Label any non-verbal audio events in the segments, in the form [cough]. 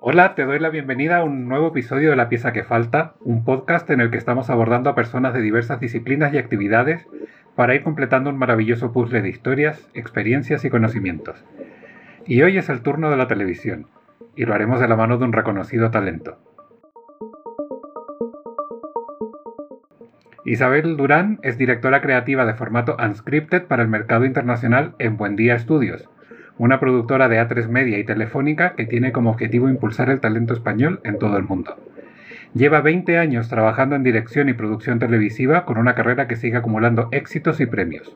Hola, te doy la bienvenida a un nuevo episodio de La pieza que falta, un podcast en el que estamos abordando a personas de diversas disciplinas y actividades para ir completando un maravilloso puzzle de historias, experiencias y conocimientos. Y hoy es el turno de la televisión, y lo haremos de la mano de un reconocido talento. Isabel Durán es directora creativa de formato Unscripted para el mercado internacional en Buen Día Estudios, una productora de A3 Media y Telefónica que tiene como objetivo impulsar el talento español en todo el mundo. Lleva 20 años trabajando en dirección y producción televisiva con una carrera que sigue acumulando éxitos y premios.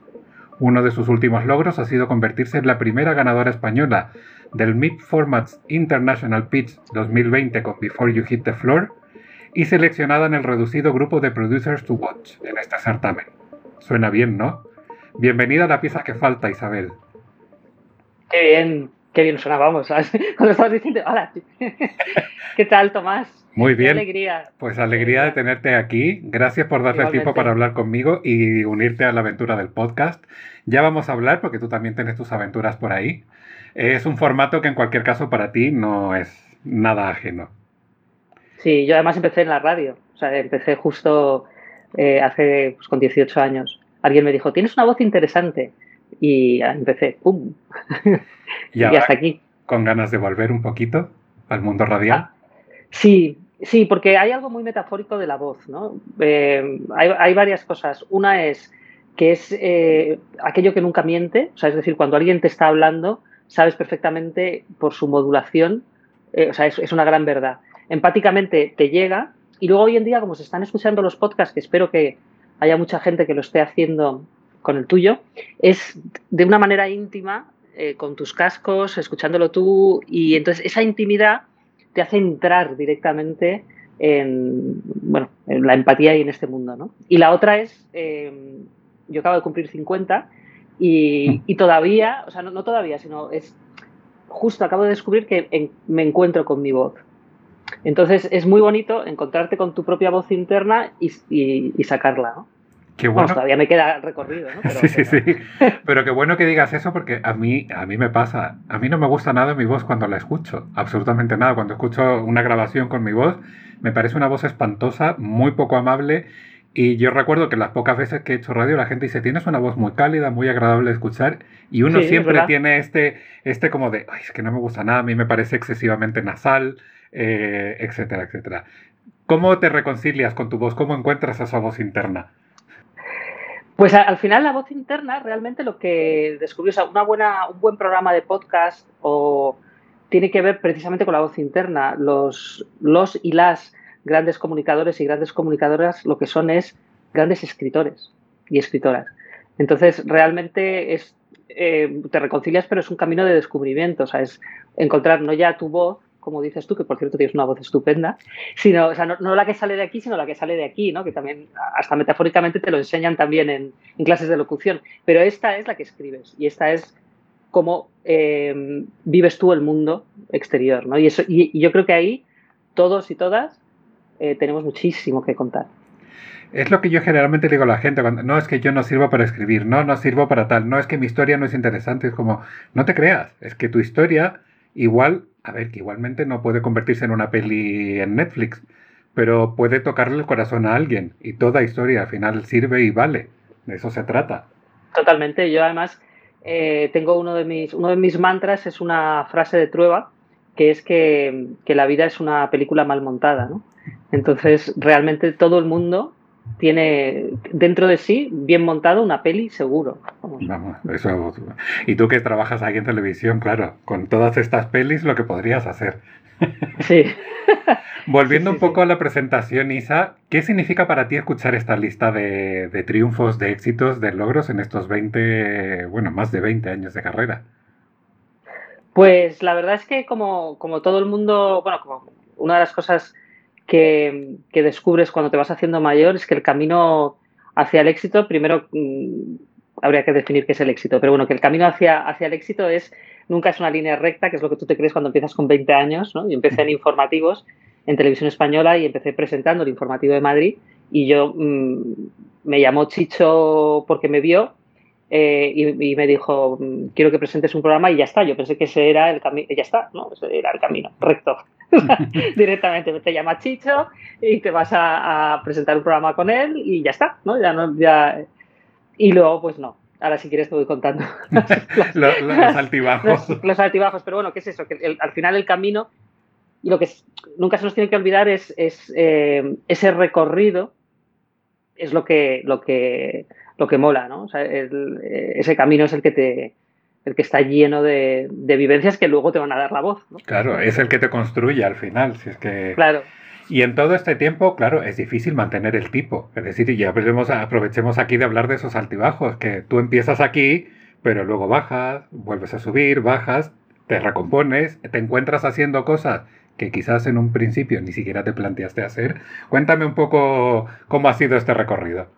Uno de sus últimos logros ha sido convertirse en la primera ganadora española del Mid Formats International Pitch 2020 con Before You Hit the Floor y seleccionada en el reducido grupo de Producers to Watch en este certamen. Suena bien, ¿no? Bienvenida a la pieza que falta, Isabel. Qué bien, qué bien sonábamos. [laughs] Cuando estabas diciendo, hola, [laughs] ¿qué tal, Tomás? Muy bien. Qué alegría. Pues alegría de tenerte aquí. Gracias por darle el tiempo para hablar conmigo y unirte a la aventura del podcast. Ya vamos a hablar porque tú también tienes tus aventuras por ahí. Es un formato que en cualquier caso para ti no es nada ajeno. Sí, yo además empecé en la radio. O sea, empecé justo eh, hace pues, con 18 años. Alguien me dijo, tienes una voz interesante y empecé, ¡pum! [laughs] y, hasta aquí. ¿Con ganas de volver un poquito al mundo radial? Ah, sí, sí, porque hay algo muy metafórico de la voz, ¿no? Eh, hay, varias cosas. Una es que es eh, aquello que nunca miente, o sea, es decir, cuando alguien te está hablando, sabes perfectamente por su modulación, eh, o sea, es, es, una gran verdad. Empáticamente te llega y luego hoy en día, como se están escuchando los podcasts, que espero que haya mucha gente que lo esté haciendo con el tuyo, es de una manera íntima, eh, con tus cascos, escuchándolo tú, y entonces esa intimidad te hace entrar directamente en, bueno, en la empatía y en este mundo. ¿no? Y la otra es, eh, yo acabo de cumplir 50 y, todavía, o sea, no, todavía, sino es justo acabo de descubrir que me encuentro con mi voz. Entonces es muy bonito encontrarte con tu propia voz interna y, y sacarla. ¿no? Qué bueno. todavía me queda recorrido, ¿no? [laughs] sí, sí, sí. Pero qué bueno que digas eso porque a mí, a mí me pasa. A mí no me gusta nada mi voz cuando la escucho. Absolutamente nada. Cuando escucho una grabación con mi voz, me parece una voz espantosa, muy poco amable. Y yo recuerdo que las pocas veces que he hecho radio la gente dice, tienes una voz muy cálida, muy agradable de escuchar. Y uno siempre tiene este, este como de, Ay, es que no me gusta nada, a mí me parece excesivamente nasal, eh, etcétera, etcétera. ¿Cómo te reconcilias con tu voz? ¿Cómo encuentras esa voz interna? Pues al final la voz interna realmente lo que descubrió, o sea, una buena, un buen programa de podcast o tiene que ver precisamente con la voz interna. Los, los y las grandes comunicadores y grandes comunicadoras lo que son es grandes escritores y escritoras. Entonces, realmente es, eh, te reconcilias, pero es un camino de descubrimiento, o sea, es encontrar no ya tu voz, como dices tú, que por cierto tienes una voz estupenda, sino, o sea, no, la que sale de aquí, sino la que sale de aquí, ¿no? Que también, hasta metafóricamente, te lo enseñan también en, clases de locución. Pero esta es la que escribes y esta es cómo eh, vives tú el mundo exterior, ¿no? Y, eso, y, yo creo que ahí todos y todas eh, tenemos muchísimo que contar. Es lo que yo generalmente digo a la gente, cuando, no es que yo no sirvo para escribir, no, no sirvo para tal, no es que mi historia no es interesante, es como, no te creas, es que tu historia igual a ver, que igualmente no puede convertirse en una peli en Netflix, pero puede tocarle el corazón a alguien y toda historia al final sirve y vale. De eso se trata. Totalmente. Yo además eh, tengo uno de mis uno de mis mantras es una frase de Trueba que es que, que la vida es una película mal montada, ¿no? Entonces realmente todo el mundo tiene dentro de sí, bien montado, una peli seguro. y tú que trabajas aquí en televisión, claro, con todas estas pelis lo que podrías hacer. Sí. [laughs] Volviendo un poco a la presentación, Isa, ¿qué significa para ti escuchar esta lista de, de, triunfos, de éxitos, de logros en estos 20, bueno, más de 20 años de carrera? Pues la verdad es que como, como todo el mundo, bueno, como una de las cosas que, descubres cuando te vas haciendo mayor es que el camino hacia el éxito, primero mm, habría que definir qué es el éxito, pero bueno, que el camino hacia, hacia el éxito es nunca es una línea recta, que es lo que tú te crees cuando empiezas con 20 años, ¿no? Yo empecé en informativos en televisión española y empecé presentando el informativo de Madrid y yo mm, me llamó Chicho porque me vio eh, y, me dijo, mm, quiero que presentes un programa y ya está. Yo pensé que ese era el camino, ya está, ¿no? Ese era el camino, recto. [laughs] Directamente te llama Chicho y te vas a, presentar un programa con él y ya está, ¿no? Ya no, ya... Y luego, pues no. Ahora, si quieres, te voy contando. [laughs] los, altibajos. Los, altibajos, pero bueno, ¿qué es eso? Que al final el camino, y lo que nunca se nos tiene que olvidar es, es eh, ese recorrido, es lo que, lo que lo que mola, ¿no? O sea, eh, ese camino es el que te el que está lleno de, vivencias que luego te van a dar la voz. ¿no? Claro, es el que te construye al final, si es que... Claro. Y en todo este tiempo, claro, es difícil mantener el tipo. Es decir, ya aprovechemos aquí de hablar de esos altibajos, que tú empiezas aquí, pero luego bajas, vuelves a subir, bajas, te recompones, te encuentras haciendo cosas que quizás en un principio ni siquiera te planteaste hacer. Cuéntame un poco cómo ha sido este recorrido.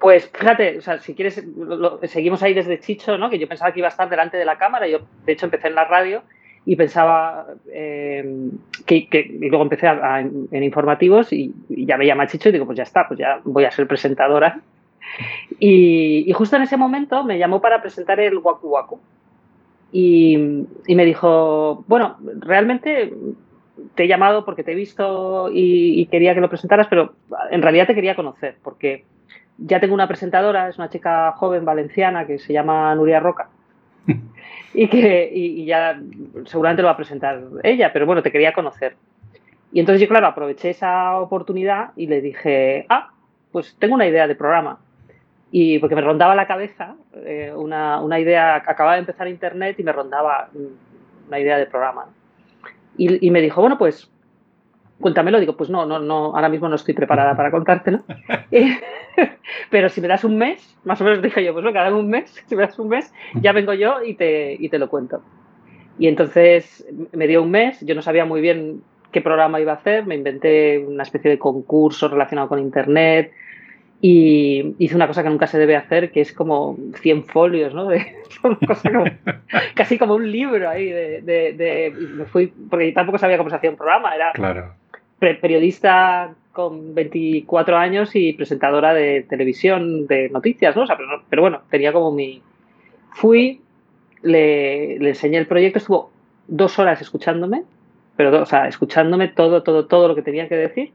Pues fíjate, o sea, si quieres, seguimos ahí desde Chicho, ¿no? Que yo pensaba que iba a estar delante de la cámara. Yo, de hecho, empecé en la radio y pensaba eh, que, luego empecé en informativos y, ya me llama Chicho y digo, pues ya está, pues ya voy a ser presentadora. Y, justo en ese momento me llamó para presentar el Waku Waku. Y, y, me dijo, bueno, realmente te he llamado porque te he visto y, y, quería que lo presentaras, pero en realidad te quería conocer, porque ya tengo una presentadora, es una chica joven valenciana que se llama Nuria Roca. [laughs] y que y, ya seguramente lo va a presentar ella, pero bueno, te quería conocer. Y entonces yo, claro, aproveché esa oportunidad y le dije, ah, pues tengo una idea de programa. Y porque me rondaba la cabeza eh, una, una, idea, acababa de empezar internet y me rondaba una idea de programa. Y, y me dijo, bueno, pues cuéntamelo. Digo, pues no, no, no, ahora mismo no estoy preparada para contártelo. [laughs] [laughs] Pero si me das un mes, más o menos dije yo, pues venga, dame un mes, si me das un mes, ya vengo yo y te, y te lo cuento. Y entonces me dio un mes, yo no sabía muy bien qué programa iba a hacer, me inventé una especie de concurso relacionado con Internet y hice una cosa que nunca se debe hacer, que es como 100 folios, ¿no? [laughs] De, casi como un libro ahí de, de, me fui, porque tampoco sabía cómo se hacía un programa, era claro periodista con 24 años y presentadora de televisión de noticias, ¿no? pero, bueno, tenía como mi... Fui, le, enseñé el proyecto, estuvo dos horas escuchándome, pero, o sea, escuchándome todo, todo, todo lo que tenía que decir.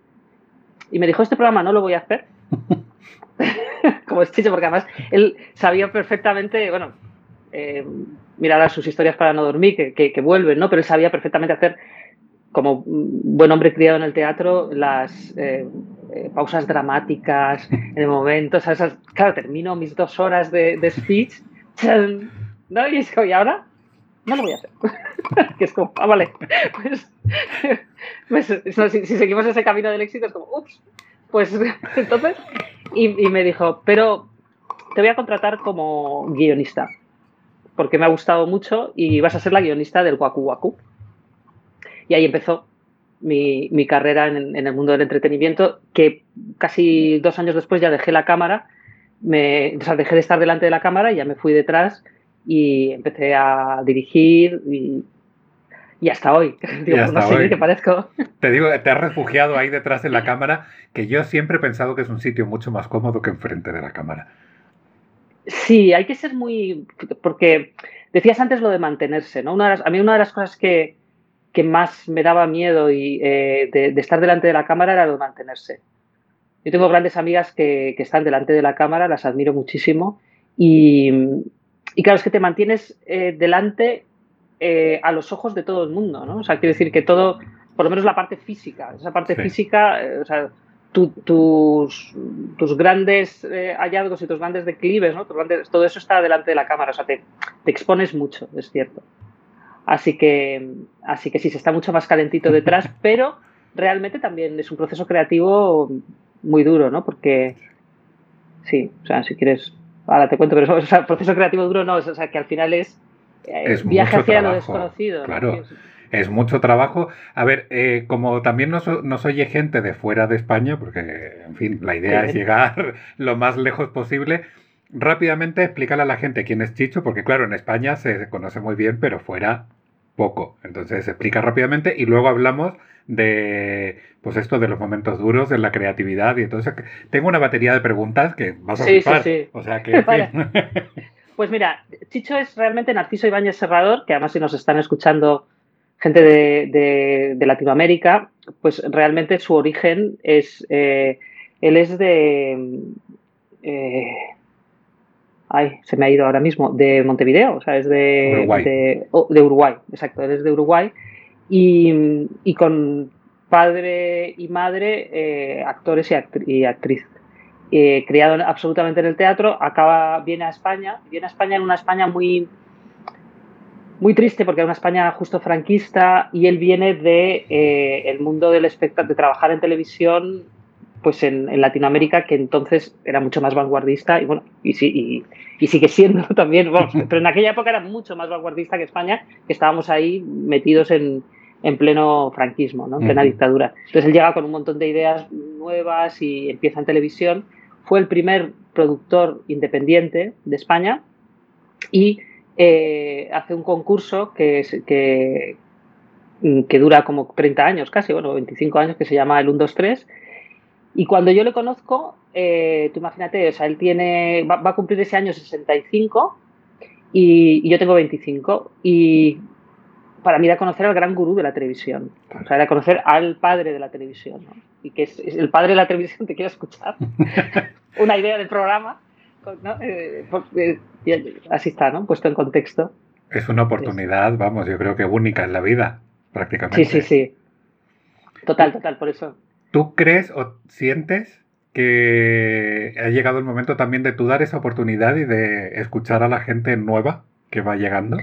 Y me dijo, este programa no lo voy a hacer. [laughs] como es chicho, porque además él sabía perfectamente, bueno, eh, mirar a sus historias para no dormir, que, que, que, vuelven, ¿no? Pero él sabía perfectamente hacer como buen hombre criado en el teatro, las eh, eh, pausas dramáticas [laughs] en el momento, claro, termino mis dos horas de, speech, ¿no? Y es como, ¿y ahora? No lo voy a hacer. [laughs] que es como, ah, vale, pues, pues si, seguimos ese camino del éxito es como, ups, pues [laughs] entonces, y, y me dijo, pero te voy a contratar como guionista, porque me ha gustado mucho y vas a ser la guionista del Waku Waku. Y ahí empezó mi, mi carrera en, en, el mundo del entretenimiento, que casi dos años después ya dejé la cámara, me, o sea, dejé de estar delante de la cámara y ya me fui detrás y empecé a dirigir y, y hasta hoy. [laughs] Digo, hasta no sé hoy. parezco. Te digo, te has refugiado ahí detrás de la cámara, que yo siempre he pensado que es un sitio mucho más cómodo que enfrente de la cámara. Sí, hay que ser muy... porque decías antes lo de mantenerse, ¿no? Una de las, a mí una de las cosas que, que más me daba miedo y, eh, de, estar delante de la cámara era lo de mantenerse. Yo tengo grandes amigas que, están delante de la cámara, las admiro muchísimo y, claro, es que te mantienes eh, delante eh, a los ojos de todo el mundo, ¿no? O sea, quiero decir que todo, por lo menos la parte física, esa parte física, o sea, tus, tus, grandes hallazgos y tus grandes declives, ¿no? todo eso está delante de la cámara, o sea, te, te expones mucho, es cierto. Así que, así que sí, se está mucho más calentito detrás, [laughs] pero realmente también es un proceso creativo muy duro, ¿no? Porque, sí, o sea, si quieres, ahora te cuento, pero [laughs] o sea, proceso creativo duro no, o sea, que al final es, eh, viaje hacia lo desconocido. Claro. Es mucho trabajo. A ver, eh, como también nos, nos, oye gente de fuera de España, porque, en fin, la idea es llegar [laughs] lo más lejos posible, rápidamente explícale a la gente quién es Chicho, porque claro, en España se conoce muy bien, pero fuera poco. Entonces explica rápidamente y luego hablamos de pues esto de los momentos duros, de la creatividad y entonces tengo una batería de preguntas que vas a sí, sí, sí. O sea que [laughs] Pues mira, Chicho es realmente Narciso Ibáñez Serrador, que además si nos están escuchando gente de, Latinoamérica, pues realmente su origen es, eh, él es de, eh, ay, se me ha ido ahora mismo, de Montevideo, o sea, es de Uruguay, de, oh, Uruguay exacto, él es de Uruguay y, con padre y madre eh, actores y, actriz. criado absolutamente en el teatro, acaba, viene a España, viene a España en una España muy, muy triste porque era una España justo franquista y él viene de eh, el mundo del espectáculo, de trabajar en televisión pues en, Latinoamérica que entonces era mucho más vanguardista y bueno y, sí, y, sigue siendo [laughs] también [laughs] pero en aquella época era mucho más vanguardista que España que estábamos ahí metidos en, en pleno franquismo ¿no? en plena dictadura entonces él llega con un montón de ideas nuevas y empieza en televisión fue el primer productor independiente de España y eh, hace un concurso que, que, que, dura como 30 años casi, bueno, 25 años, que se llama el 1, 2, 3. Y cuando yo le conozco, eh, tú imagínate, o sea, él tiene, va, a cumplir ese año 65 y, y, yo tengo 25. Y para mí era conocer al gran gurú de la televisión, o sea, era conocer al padre de la televisión, ¿no? Y que es, el padre de la televisión te quiere escuchar [laughs] una idea del programa eh, eh, así está, ¿no? Puesto en contexto. Es una oportunidad, vamos, yo creo que única en la vida, prácticamente. Sí, sí, sí. Total, total, por eso. ¿Tú crees o sientes que ha llegado el momento también de tú dar esa oportunidad y de escuchar a la gente nueva que va llegando?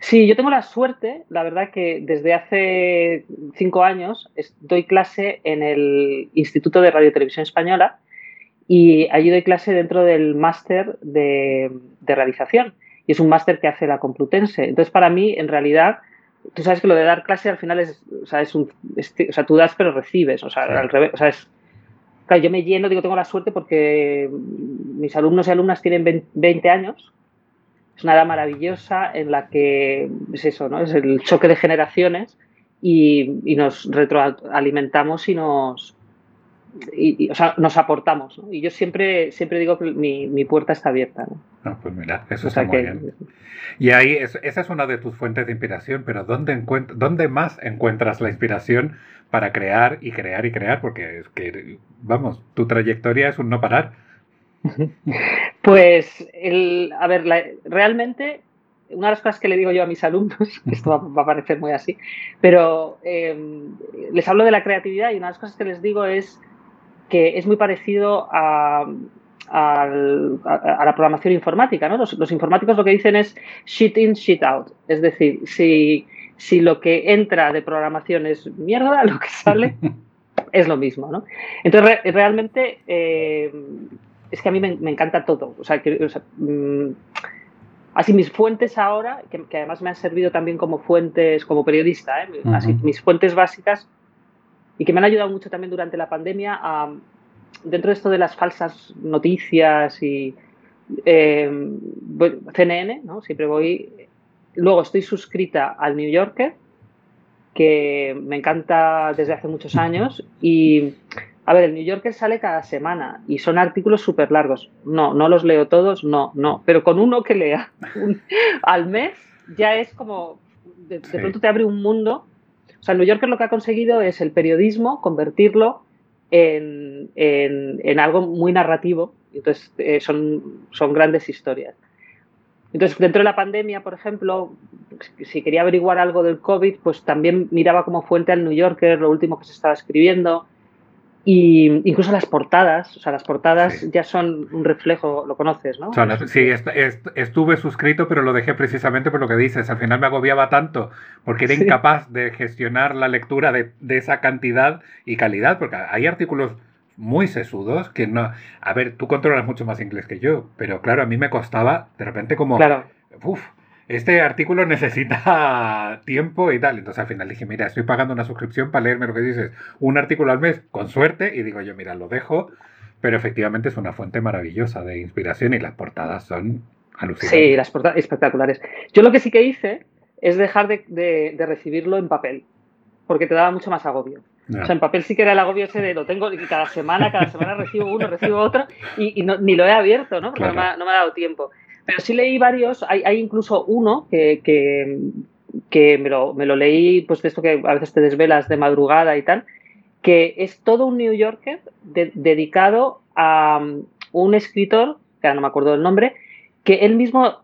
Sí, yo tengo la suerte, la verdad que desde hace cinco años doy clase en el Instituto de Radio Televisión Española y allí doy clase dentro del máster de, realización. Y es un máster que hace la Complutense. Entonces, para mí, en realidad, tú sabes que lo de dar clase al final es, o sea, es un, o sea, tú das pero recibes, o sea, al revés, o sea, es, claro, yo me lleno, digo, tengo la suerte porque mis alumnos y alumnas tienen 20 años, es una edad maravillosa en la que es eso, ¿no? Es el choque de generaciones y, y nos retroalimentamos y nos, y, o sea, nos aportamos. ¿no? Y yo siempre, siempre digo que mi, mi puerta está abierta. ¿no? Ah, pues mira, eso está muy bien. Y ahí, esa es una de tus fuentes de inspiración, pero ¿dónde, ¿dónde más encuentras la inspiración para crear y crear y crear? Porque es que, vamos, tu trayectoria es un no parar. [laughs] Pues, el, a ver, realmente una de las cosas que le digo yo a mis alumnos, [laughs] esto va, a parecer muy así, pero em, les hablo de la creatividad y una de las cosas que les digo es que es muy parecido a, la programación informática. ¿no? Los, informáticos lo que dicen es shit in, shit out. Es decir, si, si lo que entra de programación es mierda, lo que sale [laughs] es lo mismo. ¿no? Entonces, realmente eh, es que a mí me, encanta todo. O sea, que, mm, así mis fuentes ahora, que, además me han servido también como fuentes, como periodista, ¿eh? así, mis fuentes básicas y que me han ayudado mucho también durante la pandemia a, dentro de esto de las falsas noticias y eh, CNN, ¿no? Siempre voy. Luego estoy suscrita al New Yorker, que me encanta desde hace muchos años. Y, a ver, el New Yorker sale cada semana y son artículos súper largos. No, no los leo todos, no, no. Pero con uno que lea [laughs] al mes ya es como. De, de pronto te abre un mundo sea, New Yorker lo que ha conseguido es el periodismo, convertirlo en, algo muy narrativo. Entonces, eh, son, son grandes historias. Entonces, dentro de la pandemia, por ejemplo, si quería averiguar algo del COVID, pues también miraba como fuente al New Yorker, lo último que se estaba escribiendo. Y incluso las portadas, o sea, las portadas ya son un reflejo, lo conoces, ¿no? sí, estuve suscrito, pero lo dejé precisamente por lo que dices. Al final me agobiaba tanto porque era incapaz de gestionar la lectura de, esa cantidad y calidad, porque hay artículos muy sesudos que no... A ver, tú controlas mucho más inglés que yo, pero claro, a mí me costaba de repente como... Claro. Uf, este artículo necesita [laughs] tiempo y tal. Entonces al final dije, mira, estoy pagando una suscripción para leerme lo que dices, un artículo al mes, con suerte, y digo yo, mira, lo dejo, pero efectivamente es una fuente maravillosa de inspiración y las portadas son alucinantes. Sí, las portadas espectaculares. Yo lo que sí que hice es dejar de, recibirlo en papel, porque te daba mucho más agobio. O sea, en papel sí que era el agobio ese de lo tengo y cada semana, cada semana recibo uno, recibo otro y, ni lo he abierto, ¿no? Porque no, me ha, dado tiempo. Pero sí leí varios, hay, incluso uno que, que, me, lo, me, lo, leí, pues de esto que a veces te desvelas de madrugada y tal, que es todo un New Yorker dedicado a um, un escritor, que ahora no me acuerdo del nombre, que él mismo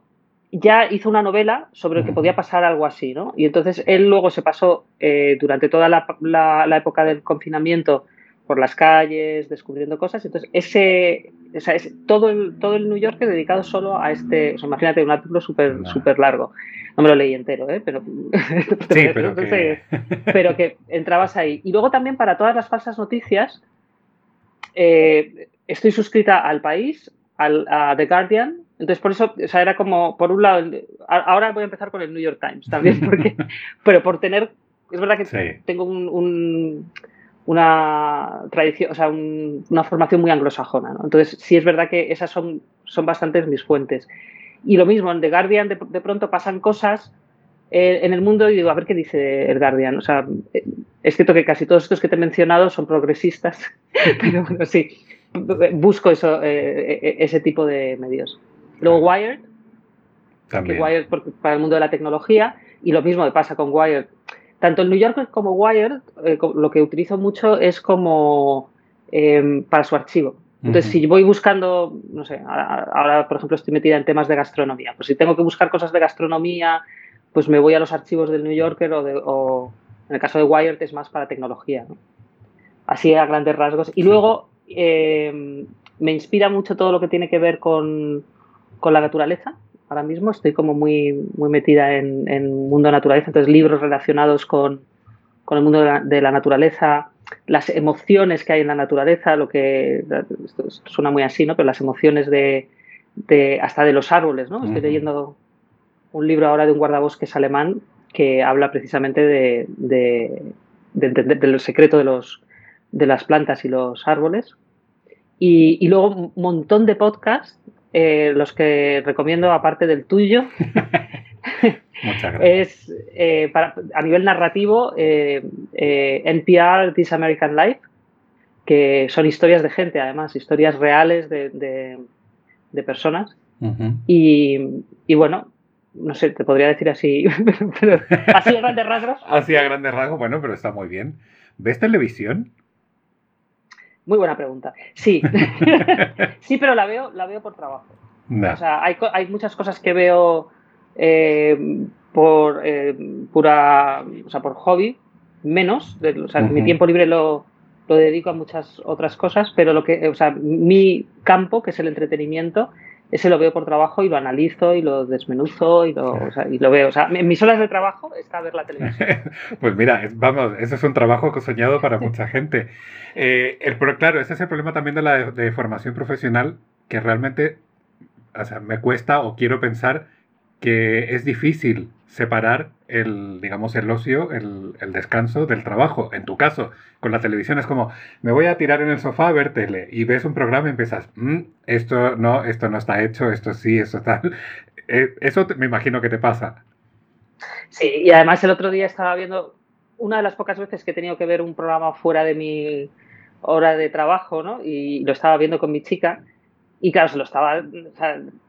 ya hizo una novela sobre que podía pasar algo así, ¿no? Y entonces él luego se pasó eh, durante toda la, época del confinamiento por las calles, descubriendo cosas. Entonces, ese, es todo, el, todo el New York dedicado solo a este, imagínate, un artículo súper super largo. No me lo leí entero, ¿eh? pero, sí, [laughs] pero, que... pero que entrabas ahí. Y luego también para todas las falsas noticias, eh, estoy suscrita al país, al, a The Guardian, entonces, por eso, o sea, era como, por un lado, ahora voy a empezar con el New York Times también, porque, [laughs] pero por tener, es verdad que tengo un, una tradición, o sea, una formación muy anglosajona, ¿no? Entonces, sí es verdad que esas son, son bastantes mis fuentes. Y lo mismo, en The Guardian de, pronto pasan cosas eh, en el mundo y digo, a ver qué dice el Guardian. O sea, eh, es cierto que casi todos estos que te he mencionado son progresistas, [laughs] pero bueno, sí, busco eso, eh, ese tipo de medios. Luego Wired, También. Wired para el mundo de la tecnología, y lo mismo me pasa con Wired. Tanto el New Yorker como Wired, eh, lo que utilizo mucho es como em, para su archivo. Entonces, si voy buscando, no sé, ahora, por ejemplo estoy metida en temas de gastronomía, pues si tengo que buscar cosas de gastronomía, pues me voy a los archivos del New Yorker o, en el caso de Wired es más para tecnología. Así a grandes rasgos. Y luego em, me inspira mucho todo lo que tiene que ver con, con la naturaleza. Ahora mismo estoy como muy, muy metida en, en mundo naturaleza, entonces libros relacionados con, con el mundo de la, naturaleza, las emociones que hay en la naturaleza, lo que esto suena muy así, ¿no? Pero las emociones de, de hasta de los árboles, ¿no? Estoy leyendo un libro ahora de un guardabosques alemán que habla precisamente de, de, de entender del secreto de los de las plantas y los árboles. Y, y luego un montón de podcasts eh, los que recomiendo, aparte del tuyo, [laughs] es eh, a nivel narrativo eh, NPR, This American Life, que son historias de gente, además, historias reales de, personas. y, bueno, no sé, te podría decir así, [laughs] así a grandes rasgos. Así a grandes rasgos, bueno, pero está muy bien. ¿Ves televisión? Muy buena pregunta. Sí, [laughs] [laughs] sí, pero la veo, la veo por trabajo. O sea, hay, hay, muchas cosas que veo eh, por eh, pura, o sea, por hobby, menos. o sea, mi tiempo libre lo, lo, dedico a muchas otras cosas, pero lo que, o sea, mi campo, que es el entretenimiento, ese lo veo por trabajo y lo analizo y lo desmenuzo y lo, y lo veo. O sea, en mis horas de trabajo está ver la televisión. [laughs] pues mira, vamos, eso es un trabajo soñado para mucha gente. Eh, el, pero claro, ese es el problema también de la de formación profesional, que realmente o sea, me cuesta o quiero pensar que es difícil separar el, digamos, el ocio, el, descanso del trabajo. En tu caso, con la televisión es como, me voy a tirar en el sofá a ver tele y ves un programa y empiezas, mm, esto no, esto no está hecho, esto sí, esto tal. [laughs] Eh, eso me imagino que te pasa. Sí, y además el otro día estaba viendo, una de las pocas veces que he tenido que ver un programa fuera de mi hora de trabajo, ¿no? Y lo estaba viendo con mi chica y claro, se lo estaba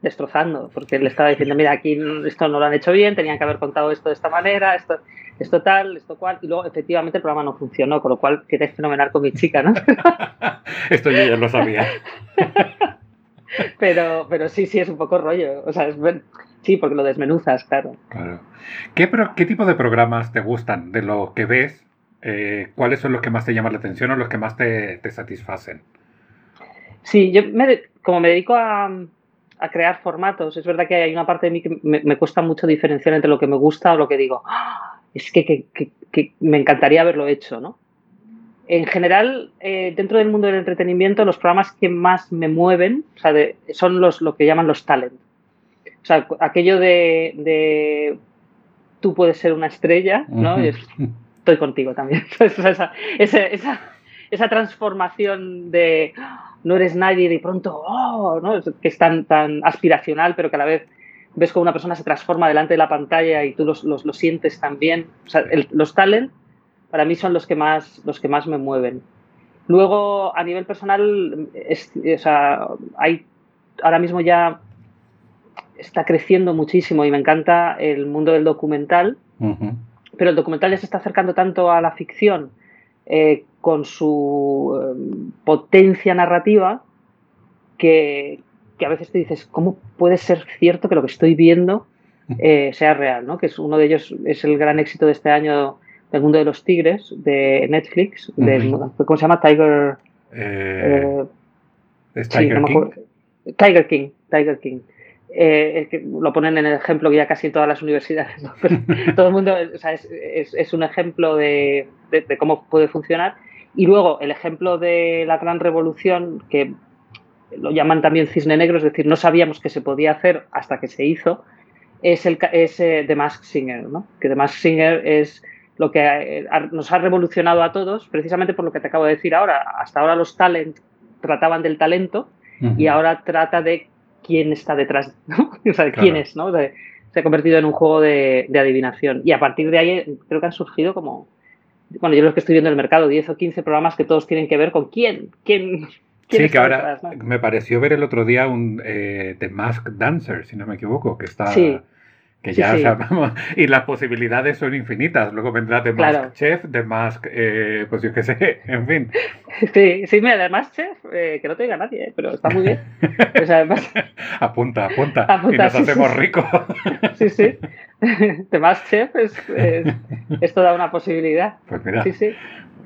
destrozando, porque le estaba diciendo, mira, aquí esto no lo han hecho bien, tenían que haber contado esto de esta manera, esto, esto tal, esto cual, y luego efectivamente el programa no funcionó, con lo cual quedé fenomenal con mi chica, ¿no? [laughs] esto yo ya lo sabía. [laughs] pero, pero sí, sí, es un poco rollo, o sea, es, sí, porque lo desmenuzas, claro. Claro. ¿Qué, ¿Qué tipo de programas te gustan de lo que ves? Eh, ¿Cuáles son los que más te llaman la atención o los que más te, te satisfacen? Sí, yo me, como me dedico a, crear formatos, es verdad que hay una parte de mí que me, cuesta mucho diferenciar entre lo que me gusta o lo que digo, ¡Ah! es que, me encantaría haberlo hecho, ¿no? En general, eh, dentro del mundo del entretenimiento, los programas que más me mueven son los, lo que llaman los talent. O sea, aquello de, tú puedes ser una estrella, ¿no? estoy contigo también. [laughs] esa, esa, esa transformación de no eres nadie y de pronto, oh, ¿no? que es tan, tan aspiracional, pero que a la vez ves cómo una persona se transforma delante de la pantalla y tú los, los, sientes también. O sea, los talent para mí son los que más, los que más me mueven. Luego, a nivel personal, o sea, hay ahora mismo ya está creciendo muchísimo y me encanta el mundo del documental, pero el documental ya se está acercando tanto a la ficción eh, con su eh, potencia narrativa que, a veces te dices, ¿cómo puede ser cierto que lo que estoy viendo eh, sea real? ¿no? Que es uno de ellos, es el gran éxito de este año del mundo de los tigres de Netflix, ¿cómo se llama? Tiger... Tiger King? Tiger King, Tiger King. Eh, que lo ponen en el ejemplo que ya casi en todas las universidades, [laughs] todo el mundo, o sea, es, es, un ejemplo de, de, cómo puede funcionar. Y luego el ejemplo de la gran revolución, que lo llaman también cisne negro, es decir, no sabíamos que se podía hacer hasta que se hizo, es, el, es eh, The Mask Singer, ¿no? que The Mask Singer es lo que eh, nos ha revolucionado a todos, precisamente por lo que te acabo de decir ahora. Hasta ahora los talent trataban del talento y ahora trata de quién está detrás, [laughs] ¿no? o sea, quién es, ¿no? se ha convertido en un juego de, adivinación. Y a partir de ahí creo que han surgido como, bueno, yo lo que estoy viendo en el mercado, 10 o 15 programas que todos tienen que ver con quién, quién, [laughs] sí, que ahora me pareció ver el otro día un eh, The Mask Dancer, si no me equivoco, que está, que ya, [laughs] y las posibilidades son infinitas. Luego vendrá The Mask Chef, The Mask, eh, pues yo qué sé, [laughs] en fin. Sí, sí, mira, The Mask Chef, eh, que no te diga nadie, eh, pero está muy bien. [laughs] apunta, apunta, y nos hacemos ricos. sí, sí. [laughs] The Mask Chef es, es, [laughs] es, toda una posibilidad. Pues mira. Sí, sí.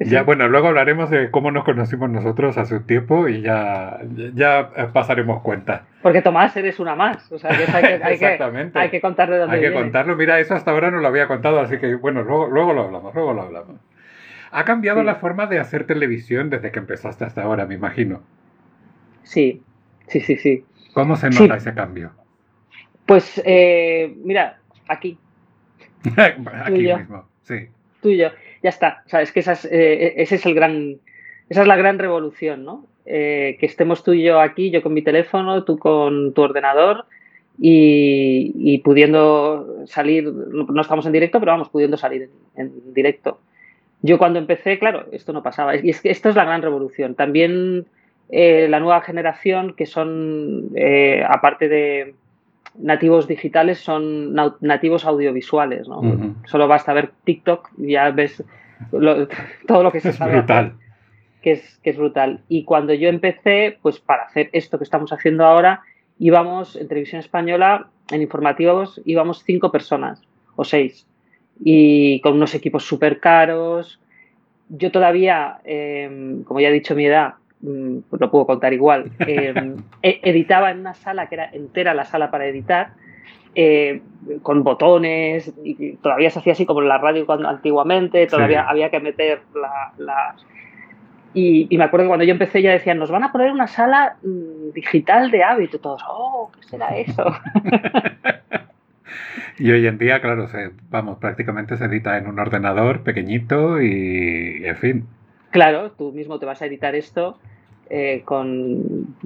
Ya, bueno, luego hablaremos de cómo nos conocimos nosotros hace un tiempo y ya, ya pasaremos cuenta. Porque Tomás eres una más, o sea, hay, que, hay, [laughs] que, hay que contar de dónde Hay que contarlo, mira, eso hasta ahora no lo había contado, así que bueno, luego, luego lo hablamos, luego lo hablamos. ¿Ha cambiado la forma de hacer televisión desde que empezaste hasta ahora, me imagino? Sí, sí, sí, sí. ¿Cómo se nota ese cambio? Pues, eh, mira, aquí. [laughs] aquí mismo, sí. Tú y yo ya está. O sea, es que eh, ese es el gran, esa es la gran revolución, ¿no? Eh, que estemos tú y yo aquí, yo con mi teléfono, tú con tu ordenador y, pudiendo salir, no estamos en directo, pero vamos, pudiendo salir en, directo. Yo cuando empecé, claro, esto no pasaba. Y es que esto es la gran revolución. También eh, la nueva generación, que son, aparte de, nativos digitales son nativos audiovisuales, ¿no? Solo basta ver TikTok y ya ves [laughs] todo lo que se es brutal. Que es, que es brutal. Y cuando yo empecé, pues para hacer esto que estamos haciendo ahora, íbamos en televisión española, en informativos, íbamos cinco personas o seis. Y con unos equipos súper caros. Yo todavía, em, como ya he dicho mi edad, pues lo puedo contar igual, [laughs] eh, e-, editaba en una sala que era entera la sala para editar, eh, con botones, y todavía se hacía así como en la radio cuando, antiguamente, todavía había que meter la... Y, me acuerdo que cuando yo empecé ya decían, nos van a poner una sala mm, digital de hábito, todos, oh, ¿qué será eso? [laughs] y hoy en día, claro, se, vamos, prácticamente se edita en un ordenador pequeñito y en fin. Claro, tú mismo te vas a editar esto eh, con,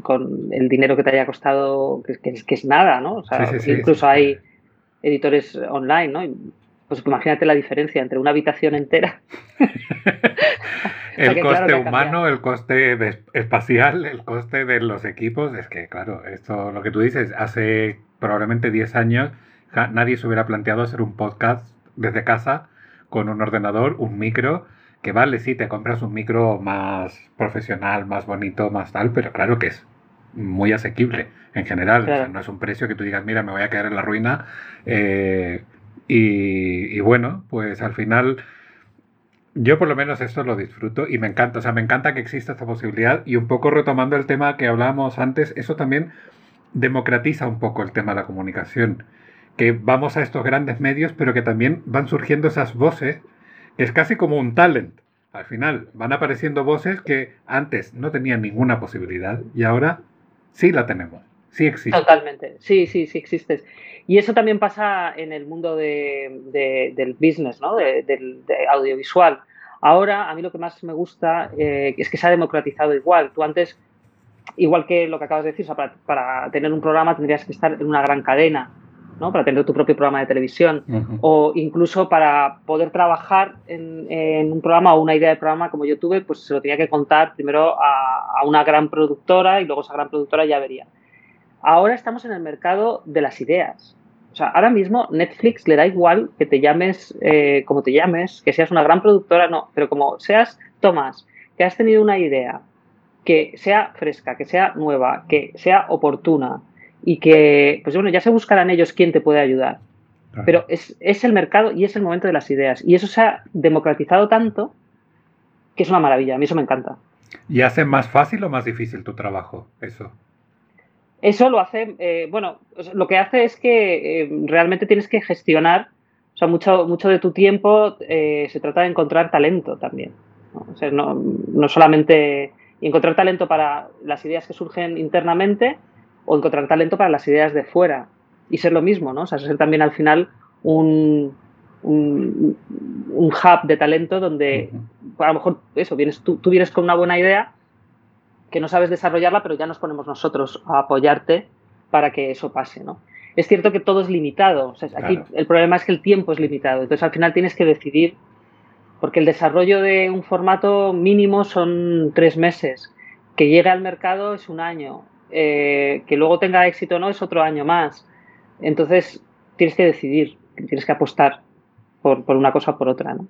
el dinero que te haya costado, que, que, es nada, ¿no? O sea, incluso hay editores online, ¿no? Pues imagínate la diferencia entre una habitación entera. [laughs] el coste humano, el coste espacial, el coste de los equipos, es que, claro, esto, lo que tú dices, hace probablemente 10 años nadie se hubiera planteado hacer un podcast desde casa con un ordenador, un micro que vale, sí, te compras un micro más profesional, más bonito, más tal, pero claro que es muy asequible en general. no es un precio que tú digas, mira, me voy a quedar en la ruina. Eh, y, bueno, pues al final yo por lo menos esto lo disfruto y me encanta. O sea, me encanta que exista esta posibilidad. Y un poco retomando el tema que hablábamos antes, eso también democratiza un poco el tema de la comunicación. Que vamos a estos grandes medios, pero que también van surgiendo esas voces es casi como un talent. Al final van apareciendo voces que antes no tenían ninguna posibilidad y ahora sí la tenemos. Sí existe. Totalmente. Sí, sí, sí existes. Y eso también pasa en el mundo del business, ¿no? del audiovisual. Ahora, a mí lo que más me gusta eh, es que se ha democratizado igual. Tú antes, igual que lo que acabas de decir, para, tener un programa tendrías que estar en una gran cadena ¿no? Para tener tu propio programa de televisión o incluso para poder trabajar en, un programa o una idea de programa como yo tuve, pues se lo tenía que contar primero a, a una gran productora y luego esa gran productora ya vería. Ahora estamos en el mercado de las ideas. O sea, ahora mismo Netflix le da igual que te llames eh, como te llames, que seas una gran productora, no, pero como seas Tomás, que has tenido una idea que sea fresca, que sea nueva, que sea oportuna y que, pues bueno, ya se buscarán ellos quién te puede ayudar. Pero es, es el mercado y es el momento de las ideas. Y eso se ha democratizado tanto que es una maravilla. A mí eso me encanta. ¿Y hace más fácil o más difícil tu trabajo, eso? Eso lo hace, eh, bueno, lo que hace es que eh, realmente tienes que gestionar, o sea, mucho, mucho de tu tiempo eh, se trata de encontrar talento también. ¿no? O sea, no, no solamente encontrar talento para las ideas que surgen internamente o encontrar talento para las ideas de fuera. Y ser lo mismo, ¿no? O sea, ser también al final un, un, hub de talento donde a lo mejor eso, vienes, tú, tú vienes con una buena idea que no sabes desarrollarla, pero ya nos ponemos nosotros a apoyarte para que eso pase, ¿no? Es cierto que todo es limitado, aquí el problema es que el tiempo es limitado, entonces al final tienes que decidir, porque el desarrollo de un formato mínimo son tres meses, que llegue al mercado es un año, eh, que luego tenga éxito o no es otro año más, entonces tienes que decidir, tienes que apostar por, por una cosa o por otra, ¿no?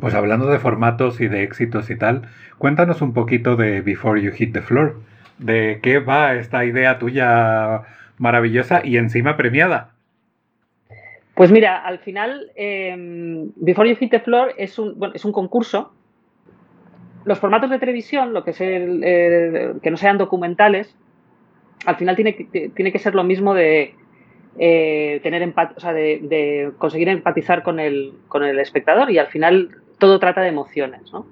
Pues hablando de formatos y de éxitos y tal, cuéntanos un poquito de Before You Hit the Floor. ¿De qué va esta idea tuya maravillosa y encima premiada? Pues mira, al final, em, Before You Hit the Floor es un, es un concurso. Los formatos de televisión, lo que, es que no sean documentales, al final tiene que, tiene que ser lo mismo de eh, tener o sea, de, conseguir empatizar con el, con el espectador y al final todo trata de emociones. ¿no?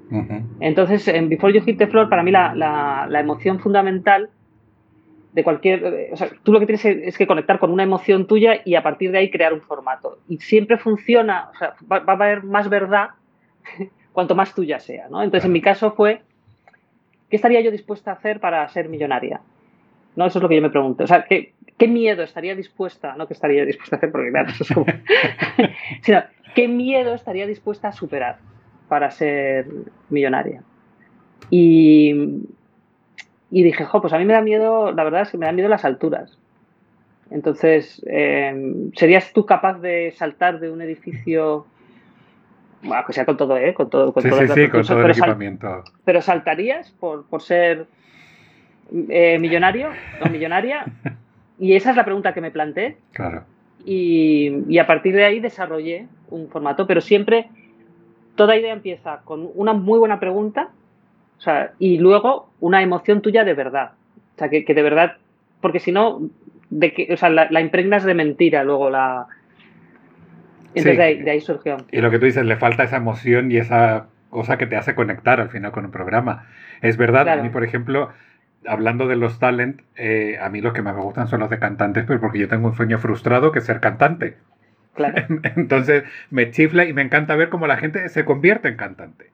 Entonces, en Before You Hit the Floor, para mí la, la, emoción fundamental de cualquier. O sea, tú lo que tienes es que conectar con una emoción tuya y a partir de ahí crear un formato. Y siempre funciona, o sea, va, a haber más verdad [laughs] cuanto más tuya sea. ¿no? Entonces, en mi caso fue. ¿Qué estaría yo dispuesta a hacer para ser millonaria? ¿No? Eso es lo que yo me pregunto. O sea, ¿qué, qué miedo estaría dispuesta, no que estaría dispuesta a hacer, porque claro, eso es como. [laughs] sino, ¿qué miedo estaría dispuesta a superar? para ser millonaria. Y, y dije, jo, pues a mí me da miedo, la verdad es que me da miedo las alturas. Entonces, em, ¿serías tú capaz de saltar de un edificio, bueno, que sea con todo, ¿eh? Con todo, con todo, sí, con todo el equipamiento. pero saltarías por, por ser eh, millonario o millonaria? Y esa es la pregunta que me planteé. Claro. Y, y, a partir de ahí desarrollé un formato, pero siempre toda idea empieza con una muy buena pregunta y luego una emoción tuya de verdad. O sea, que, de verdad, porque si no, de que, o sea, la, impregnas de mentira luego la... Entonces de, ahí, surgió. Y lo que tú dices, le falta esa emoción y esa cosa que te hace conectar al final con un programa. Es verdad, a mí, por ejemplo, hablando de los talent, eh, a mí los que más me gustan son los de cantantes, pero porque yo tengo un sueño frustrado que es ser cantante. [laughs] Entonces me chifla y me encanta ver cómo la gente se convierte en cantante.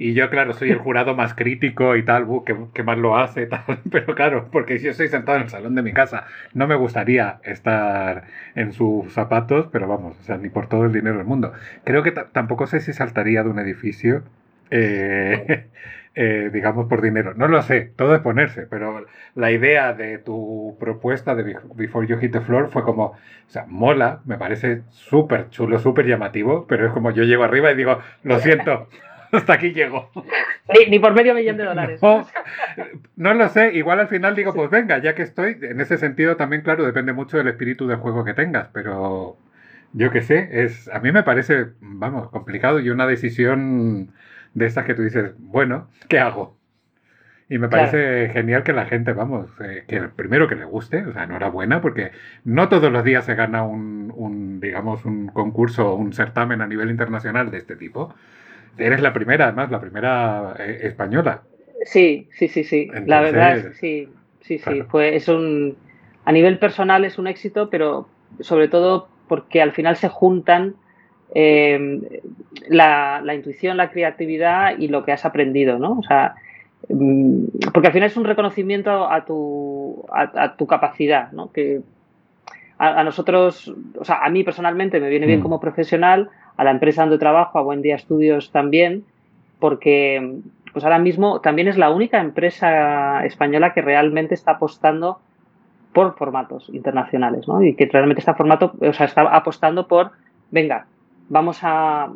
Y yo, claro, soy el jurado más crítico y tal, que, más lo hace, [laughs] tal, pero claro, porque si yo estoy sentado en el salón de mi casa, no me gustaría estar en sus zapatos, pero vamos, o sea, ni por todo el dinero del mundo. Creo que tampoco sé si saltaría de un edificio eh, eh, digamos, por dinero. No lo sé, todo es ponerse, pero la idea de tu propuesta de Before You Hit the Floor fue como, o sea, mola, me parece súper chulo, súper llamativo, pero es como yo llego arriba y digo, lo siento. [laughs] Hasta aquí llego. [laughs] Ni, por medio millón de dólares. No, lo sé. Igual al final digo, pues venga, ya que estoy. En ese sentido también, claro, depende mucho del espíritu de juego que tengas. Pero yo qué sé, es, a mí me parece, vamos, complicado y una decisión de estas que tú dices, bueno, ¿qué hago? Y me parece genial que la gente, vamos, eh, que primero que le guste, o sea, enhorabuena, porque no todos los días se gana un, digamos, un concurso o un certamen a nivel internacional de este tipo. Eres la primera, además, la primera eh, española. Sí, sí, sí, sí. la verdad es sí, sí, sí. Fue, es un, a nivel personal es un éxito, pero sobre todo porque al final se juntan Em, la, intuición, la creatividad y lo que has aprendido, ¿no? O sea, mm, porque al final es un reconocimiento a tu, a, tu capacidad, ¿no? Que, a, nosotros, o sea, a mí personalmente me viene bien mm. como profesional, a la empresa donde trabajo, a Buen Día Estudios también, porque pues ahora mismo también es la única empresa española que realmente está apostando por formatos internacionales, ¿no? Y que realmente está formato, o sea, está apostando por, venga, vamos a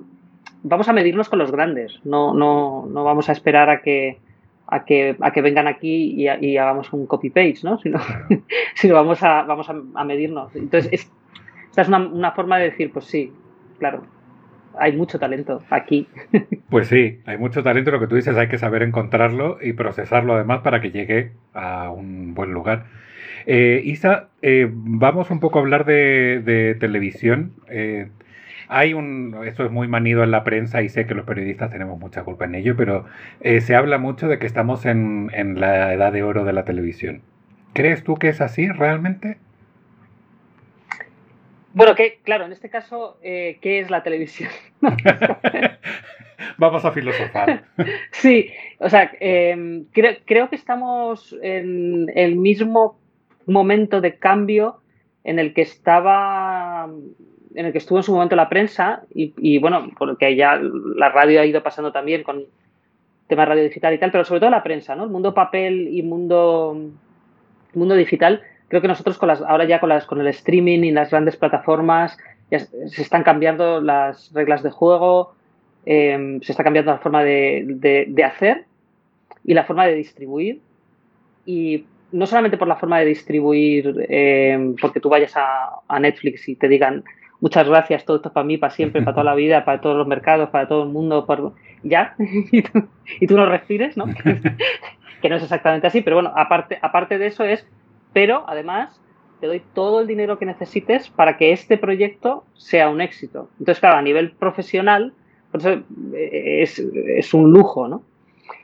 vamos a medirnos con los grandes, no, no, no vamos a esperar a que a que, a que vengan aquí y, hagamos un copy-paste, ¿no? Sino, [laughs] sino vamos, a, vamos a, medirnos. Entonces, esta es una, una, forma de decir, pues sí, claro, hay mucho talento aquí. [laughs] Pues sí, hay mucho talento, lo que tú dices, hay que saber encontrarlo y procesarlo además para que llegue a un buen lugar. Eh, Isa, eh, vamos un poco a hablar de, televisión. Eh, hay un, eso es muy manido en la prensa y sé que los periodistas tenemos mucha culpa en ello, pero eh, se habla mucho de que estamos en, la edad de oro de la televisión. ¿Crees tú que es así realmente? Bueno, que claro, en este caso, eh, ¿qué es la televisión? [laughs] Vamos a filosofar. [laughs] Sí, o sea, em, creo, que estamos en el mismo momento de cambio en el que estaba en el que estuvo en su momento la prensa y, bueno, porque ya la radio ha ido pasando también con temas radio digital y tal, pero sobre todo la prensa, ¿no? El mundo papel y mundo, mundo digital, creo que nosotros con las, ahora ya con, las, con el streaming y las grandes plataformas se están cambiando las reglas de juego, em, se está cambiando la forma de, de, hacer y la forma de distribuir. Y no solamente por la forma de distribuir, em, porque tú vayas a, Netflix y te digan, muchas gracias, todo esto para mí, para siempre, para toda la vida, para todos los mercados, para todo el mundo, por... ya, [laughs] y tú, no respires, ¿no? [laughs] que no es exactamente así, pero bueno, aparte, aparte de eso es, pero además te doy todo el dinero que necesites para que este proyecto sea un éxito. Entonces, claro, a nivel profesional, por eh, es, un lujo, ¿no?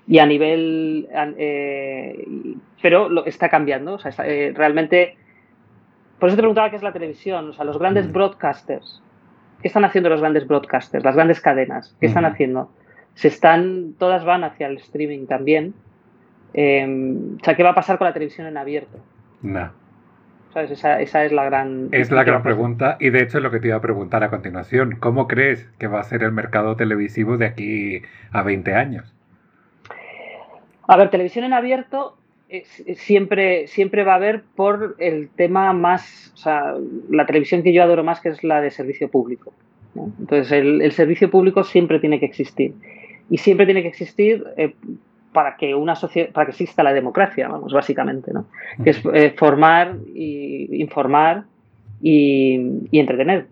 Y a nivel, eh, pero lo, está cambiando, o sea, eh, realmente por eso te preguntaba qué es la televisión, o sea, los grandes mm. broadcasters. ¿Qué están haciendo los grandes broadcasters, las grandes cadenas? ¿Qué están haciendo? Se están, todas van hacia el streaming también. Em, o sea, ¿qué va a pasar con la televisión en abierto? No. ¿Sabes? Esa, esa, es la gran... Es la gran pregunta y de hecho es lo que te iba a preguntar a continuación. ¿Cómo crees que va a ser el mercado televisivo de aquí a 20 años? A ver, televisión en abierto siempre, siempre va a haber por el tema más, o sea, la televisión que yo adoro más, que es la de servicio público. Entonces, el, servicio público siempre tiene que existir. Y siempre tiene que existir eh, para que una para que exista la democracia, vamos, básicamente, ¿no? Que es eh, formar y informar y, entretener.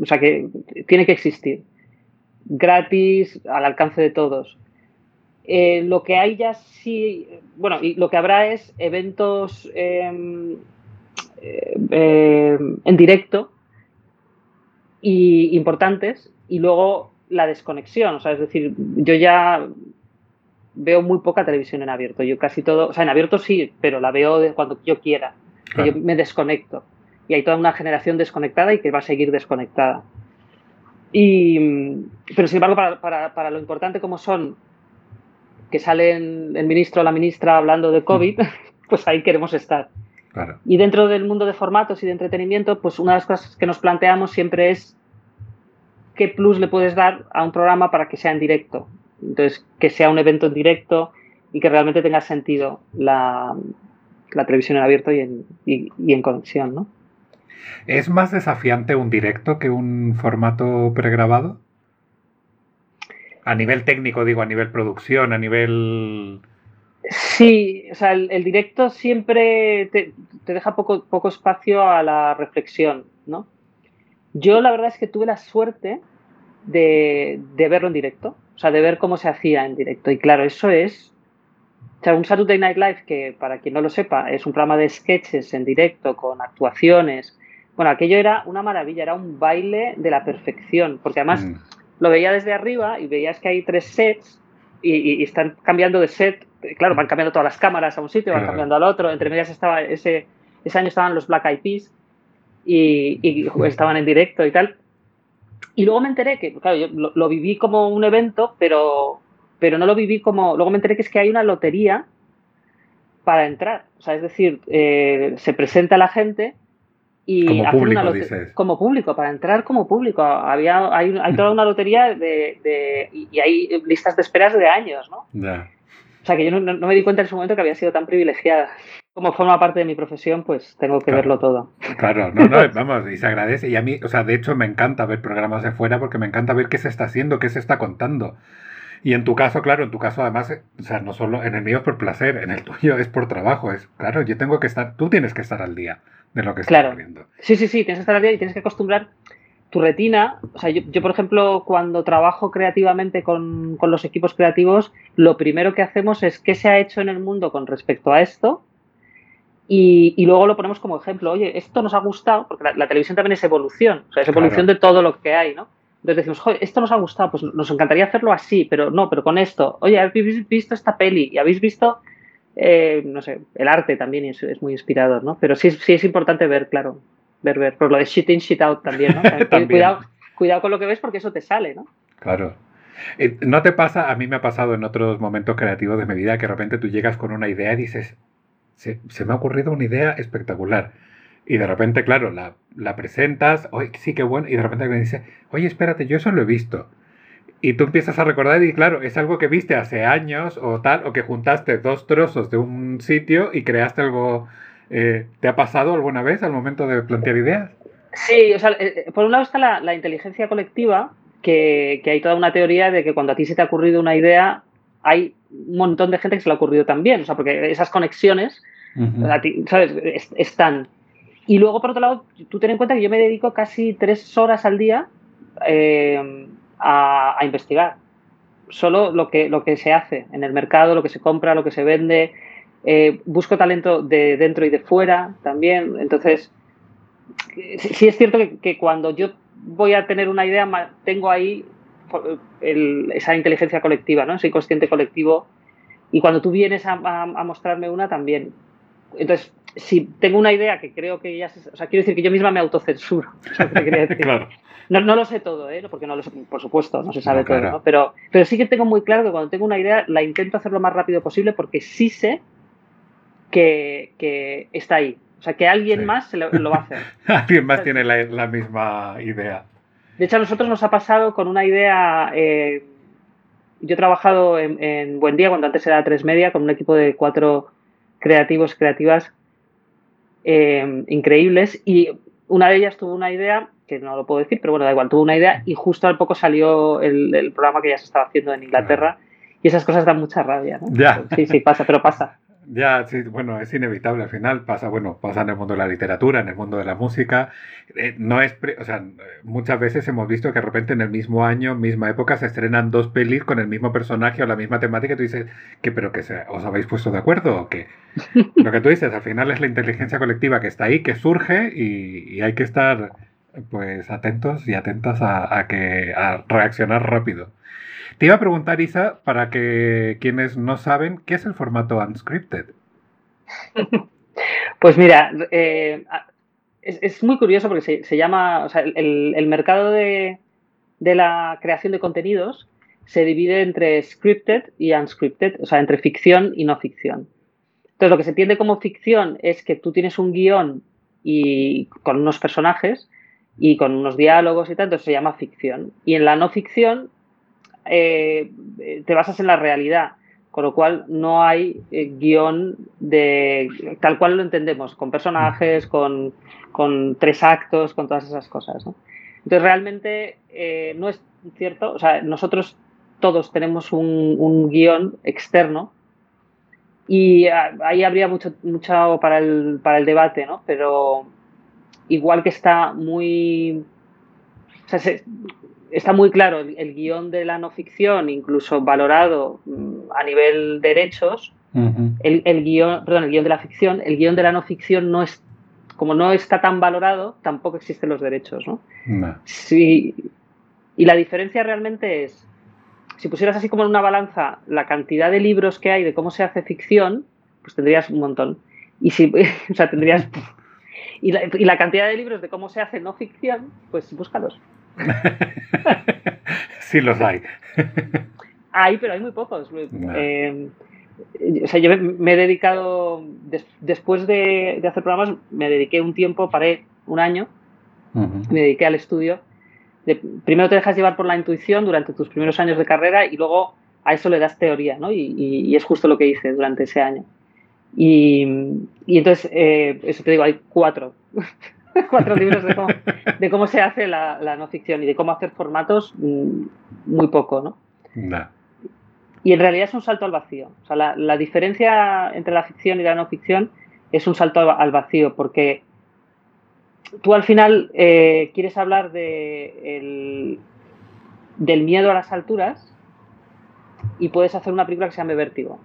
O sea, que tiene que existir. Gratis, al alcance de todos. Eh, lo que hay ya sí, bueno, y lo que habrá es eventos em, em, en directo y importantes y luego la desconexión, o sea, es decir, yo ya veo muy poca televisión en abierto, yo casi todo, o sea, en abierto sí, pero la veo de cuando yo quiera, yo me desconecto y hay toda una generación desconectada y que va a seguir desconectada. Y, pero sin embargo, para, para, para lo importante como son que salen el ministro o la ministra hablando de COVID, [laughs] pues ahí queremos estar. Y dentro del mundo de formatos y de entretenimiento, pues una de las cosas que nos planteamos siempre es qué plus le puedes dar a un programa para que sea en directo. Entonces, que sea un evento en directo y que realmente tenga sentido la, televisión en abierto y en, y en conexión, ¿no? ¿Es más desafiante un directo que un formato pregrabado? A nivel técnico, digo, a nivel producción, a nivel... Sí, o sea, el, directo siempre te, deja poco, poco espacio a la reflexión, ¿no? Yo la verdad es que tuve la suerte de, verlo en directo, o sea, de ver cómo se hacía en directo. Y claro, eso es o sea, un Saturday Night Live, que para quien no lo sepa, es un programa de sketches en directo con actuaciones. Bueno, aquello era una maravilla, era un baile de la perfección, porque además mm lo veía desde arriba y veías que hay tres sets y, están cambiando de set. Claro, van cambiando todas las cámaras a un sitio, van cambiando al otro. Entre medias estaba ese, ese año estaban los Black Eyed Peas y, estaban en directo y tal. Y luego me enteré que, claro, yo lo, viví como un evento, pero, pero no lo viví como. Luego me enteré que es que hay una lotería para entrar. O sea, es decir, eh, se presenta la gente y como público, una dices. como público, para entrar como público. Había, hay, hay toda una lotería de, de- y hay listas de esperas de años, ¿no? Ya. O sea que yo no, no- me di cuenta en ese momento que había sido tan privilegiada. Como forma parte de mi profesión, pues tengo que Claro. verlo todo. Claro, no, no, vamos, y se agradece. Y a mí, o sea, de hecho me encanta ver programas de fuera porque me encanta ver qué se está haciendo, qué se está contando. Y en tu caso, claro, en tu caso además, o sea, no solo en el mío es por placer, en el tuyo es por trabajo, es claro, yo tengo que estar, tú tienes que estar al día de lo que está Claro. ocurriendo. Sí, sí, sí, tienes que estar al día y tienes que acostumbrar tu retina. O sea, yo, yo, por ejemplo, cuando trabajo creativamente con, con los equipos creativos, lo primero que hacemos es qué se ha hecho en el mundo con respecto a esto y, y luego lo ponemos como ejemplo. Oye, esto nos ha gustado, porque la, la televisión también es evolución, o sea, es evolución Claro. de todo lo que hay, ¿no? Entonces decimos, joder, esto nos ha gustado, pues nos encantaría hacerlo así, pero no, pero con esto. Oye, ¿habéis visto esta peli? ¿Y habéis visto, eh, no sé, el arte también es, es muy inspirador, ¿no? Pero sí, sí es importante ver, claro, ver, ver. Por lo de shit in, shit out también, ¿no? [laughs] También. Cuidado, cuidado con lo que ves porque eso te sale, ¿no? Claro. Eh, ¿No te pasa? A mí me ha pasado en otros momentos creativos de mi vida que de repente tú llegas con una idea y dices, se, se me ha ocurrido una idea espectacular. Y de repente, claro, la, la presentas, oye, sí, qué bueno, y de repente me dice, oye, espérate, yo eso lo he visto. Y tú empiezas a recordar y claro, es algo que viste hace años o tal, o que juntaste dos trozos de un sitio y creaste algo... eh, ¿Te ha pasado alguna vez al momento de plantear ideas? Sí, o sea, eh, eh, por un lado está la, la inteligencia colectiva, que, que hay toda una teoría de que cuando a ti se te ha ocurrido una idea, hay un montón de gente que se le ha ocurrido también, o sea, porque esas conexiones Ujú. a ti, ¿sabes? Es- están. Y luego, por otro lado, tú ten en cuenta que yo me dedico casi tres horas al día eh, a, a investigar. Solo lo que, lo que se hace en el mercado, lo que se compra, lo que se vende. Eh, busco talento de dentro y de fuera también. Entonces, sí es cierto que, que cuando yo voy a tener una idea, tengo ahí el- esa inteligencia colectiva, ¿no? ese inconsciente colectivo. Y cuando tú vienes a, mostrarme una, también. Entonces, si tengo una idea que creo que ya se, O sea, quiero decir que yo misma me autocensuro. [laughs] claro. No, no lo sé todo, ¿eh? porque no lo sé, por supuesto, no se sabe No, claro. todo, ¿no? Pero, pero sí que tengo muy claro que cuando tengo una idea la intento hacer lo más rápido posible porque sí sé que, que está ahí. O sea, que alguien Sí. más se lo, lo va a hacer. [laughs] Alguien más tiene la, la misma idea. De hecho, a nosotros nos ha pasado con una idea. eh, yo he trabajado en, en Buen Día, cuando antes era tres media, con un equipo de cuatro creativos, creativas eh, increíbles. Y una de ellas tuvo una idea, que no lo puedo decir, pero bueno, da igual, tuvo una idea y justo al poco salió el, el programa que ya se estaba haciendo en Inglaterra. Y esas cosas dan mucha rabia, ¿no? Ya. Sí, sí, pasa, pero pasa. [laughs] Ya, sí, bueno, es inevitable al final, pasa, bueno, pasa en el mundo de la literatura, en el mundo de la música, eh, no es, o sea, muchas veces hemos visto que de repente en el mismo año, misma época, se estrenan dos pelis con el mismo personaje o la misma temática y tú dices, que pero que se, os habéis puesto de acuerdo o qué? [laughs] Lo que tú dices, al final es la inteligencia colectiva que está ahí, que surge y, y hay que estar, pues, atentos y atentas a, que, a reaccionar rápido. Te iba a preguntar, Isa, para que quienes no saben, ¿qué es el formato unscripted? [laughs] Pues mira, eh, es, es muy curioso porque se, se llama, o sea, el, el mercado de, de la creación de contenidos se divide entre scripted y unscripted, o sea, entre ficción y no ficción. Entonces, lo que se entiende como ficción es que tú tienes un guion y con unos personajes y con unos diálogos y tal, entonces se llama ficción. Y en la no ficción eh, te basas en la realidad, con lo cual no hay eh, guion de tal cual lo entendemos, con personajes, con, con tres actos, con todas esas cosas. ¿no? Entonces, realmente eh, no es cierto, o sea, nosotros todos tenemos un, un guion externo y ahí habría mucho, mucho para, el, para el debate, ¿no? Pero igual que está muy... O sea, se, está muy claro el, el, guion de la no ficción, incluso valorado mm, a nivel derechos, uh -huh. el, el, guion, perdón, el guion de la ficción, el guion de la no ficción no es, como no está tan valorado, tampoco existen los derechos, ¿no? no. Sí, y la diferencia realmente es, si pusieras así como en una balanza la cantidad de libros que hay de cómo se hace ficción, pues tendrías un montón. Y si, [laughs] o sea, tendrías... [laughs] Y la, y la cantidad de libros de cómo se hace no ficción, pues búscalos. [laughs] sí los hay. hay, pero hay muy pocos. No. Eh, o sea, yo me, he dedicado, des, después de, de, hacer programas, me dediqué un tiempo, paré un año, me dediqué al estudio. primero te dejas llevar por la intuición durante tus primeros años de carrera y luego a eso le das teoría, ¿no? Y, es justo lo que hice durante ese año. Y, entonces, eh, eso te digo, hay cuatro, [laughs] cuatro libros de cómo, se hace la, no ficción y de cómo hacer formatos, mm, muy poco, ¿no? Y en realidad es un salto al vacío. O sea, la, diferencia entre la ficción y la no ficción es un salto al vacío, porque tú al final eh, quieres hablar de del miedo a las alturas y puedes hacer una película que se llame Vértigo.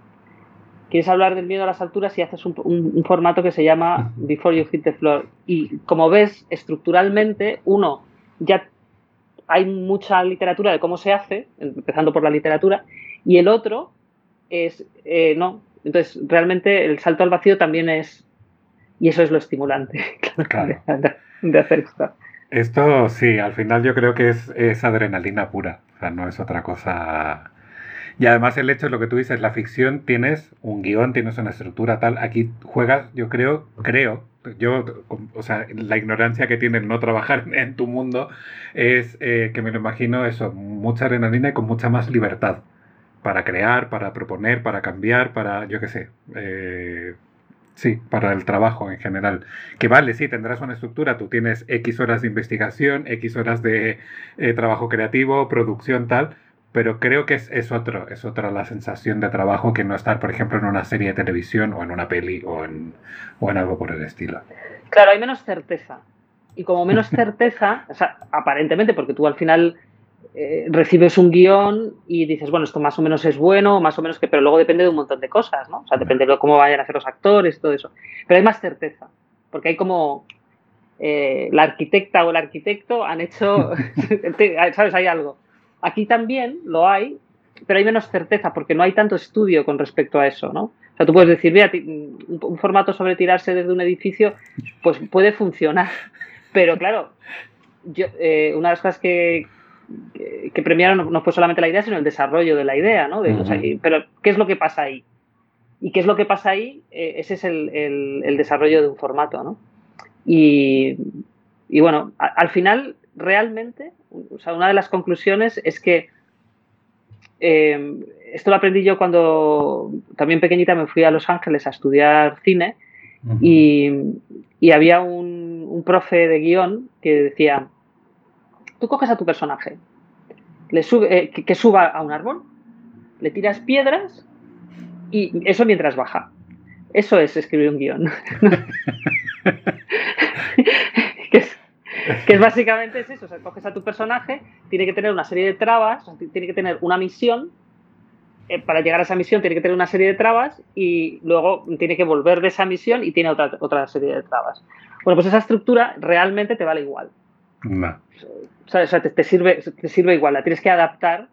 Quieres hablar del miedo a las alturas y haces un, formato que se llama Before You Hit the Floor. Y como ves, estructuralmente, uno, ya hay mucha literatura de cómo se hace, empezando por la literatura, y el otro es, eh, no. Entonces, realmente el salto al vacío también es, y eso es lo estimulante [laughs] de, hacer esto. Esto sí, al final yo creo que es, es adrenalina pura, o sea, no es otra cosa y además el hecho de lo que tú dices, la ficción tienes un guion, tienes una estructura tal. Aquí juegas, yo creo, creo, yo, o sea, la ignorancia que tienes no trabajar [laughs] en tu mundo es eh, que me lo imagino eso, mucha adrenalina y con mucha más libertad para crear, para proponer, para cambiar, para, yo qué sé, eh, sí, para el trabajo en general. Que vale, sí, tendrás una estructura, tú tienes X horas de investigación, X horas de eh, trabajo creativo, producción, tal, pero creo que es, es, otro, es otra la sensación de trabajo que no estar, por ejemplo, en una serie de televisión o en una peli o en, o en algo por el estilo. Claro, hay menos certeza. Y como menos [laughs] certeza, o sea, aparentemente, porque tú al final eh, recibes un guion y dices, bueno, esto más o menos es bueno, más o menos que, pero luego depende de un montón de cosas, ¿no? O sea, depende de cómo vayan a hacer los actores todo eso. Pero hay más certeza, porque hay como eh, la arquitecta o el arquitecto han hecho, [laughs] ¿sabes? Hay algo. Aquí también lo hay, pero hay menos certeza porque no hay tanto estudio con respecto a eso, ¿no? O sea, tú puedes decir, mira, un formato sobre tirarse desde un edificio, pues puede funcionar. [laughs] Pero claro, yo, eh, una de las cosas que, que, premiaron no, fue solamente la idea, sino el desarrollo de la idea, ¿no? pero, ¿qué es lo que pasa ahí? ¿Y qué es lo que pasa ahí? Eh, ese es el, el, desarrollo de un formato, ¿no? Y, y bueno, al final realmente, o sea, una de las conclusiones es que eh, esto lo aprendí yo cuando también pequeñita me fui a Los Ángeles a estudiar cine y, había un, profe de guion que decía, tú coges a tu personaje, le sube, eh, que, suba a un árbol, le tiras piedras y eso mientras baja. Eso es escribir un guion. [laughs] que es [laughs] básicamente es eso, o sea, coges a tu personaje, tiene que tener una serie de trabas, tiene que tener una misión, eh, para llegar a esa misión tiene que tener una serie de trabas y luego tiene que volver de esa misión y tiene otra, otra serie de trabas. Bueno, pues esa estructura realmente te vale igual. O sea, te, sirve, te sirve igual, la tienes que adaptar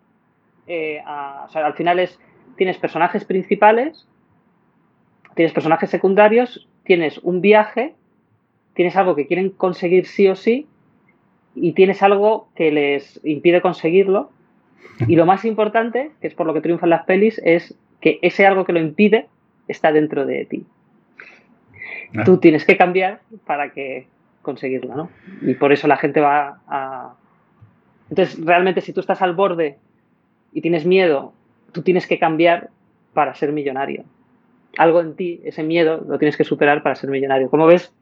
eh, a, o sea, al final es, tienes personajes principales, tienes personajes secundarios, tienes un viaje tienes algo que quieren conseguir sí o sí y tienes algo que les impide conseguirlo. Y lo más importante, que es por lo que triunfan las pelis, es que ese algo que lo impide está dentro de ti. Ah. Tú tienes que cambiar para que conseguirlo, ¿no? Y por eso la gente va a... Entonces, realmente, si tú estás al borde y tienes miedo, tú tienes que cambiar para ser millonario. Algo en ti, ese miedo, lo tienes que superar para ser millonario. Como ves,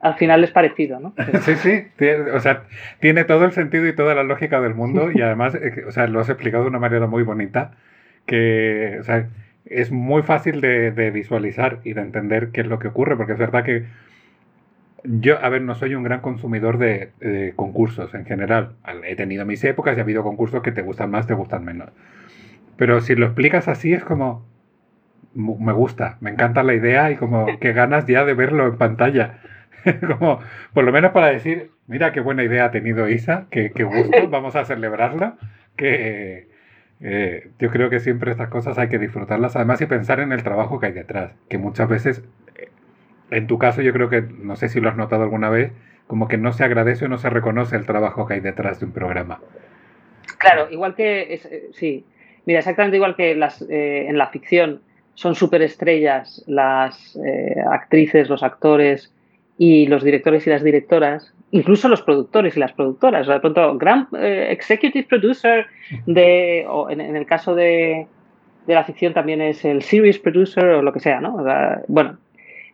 al final es parecido, ¿no? [laughs] Sí, sí, tiene, o sea, tiene todo el sentido y toda la lógica del mundo y además, eh, o sea, lo has explicado de una manera muy bonita, que, o sea, es muy fácil de, visualizar y de entender qué es lo que ocurre, porque es verdad que yo, a ver, no soy un gran consumidor de, concursos en general. He tenido mis épocas y ha habido concursos que te gustan más, te gustan menos. Pero si lo explicas así es como, me gusta, me encanta la idea y como que ganas ya de verlo en pantalla. [laughs] como, por lo menos para decir, mira qué buena idea ha tenido Isa, qué, gusto, [laughs] vamos a celebrarla, que eh, yo creo que siempre estas cosas hay que disfrutarlas, además y pensar en el trabajo que hay detrás, que muchas veces, eh, en tu caso yo creo que, no sé si lo has notado alguna vez, como que no se agradece o no se reconoce el trabajo que hay detrás de un programa. Claro, igual que, eh, sí, mira, exactamente igual que las, en la ficción son superestrellas las actrices, los actores, y los directores y las directoras, incluso los productores y las productoras. O sea, de pronto, gran eh, executive producer de, o en, el caso de, de, la ficción también es el series producer o lo que sea, ¿no? bueno,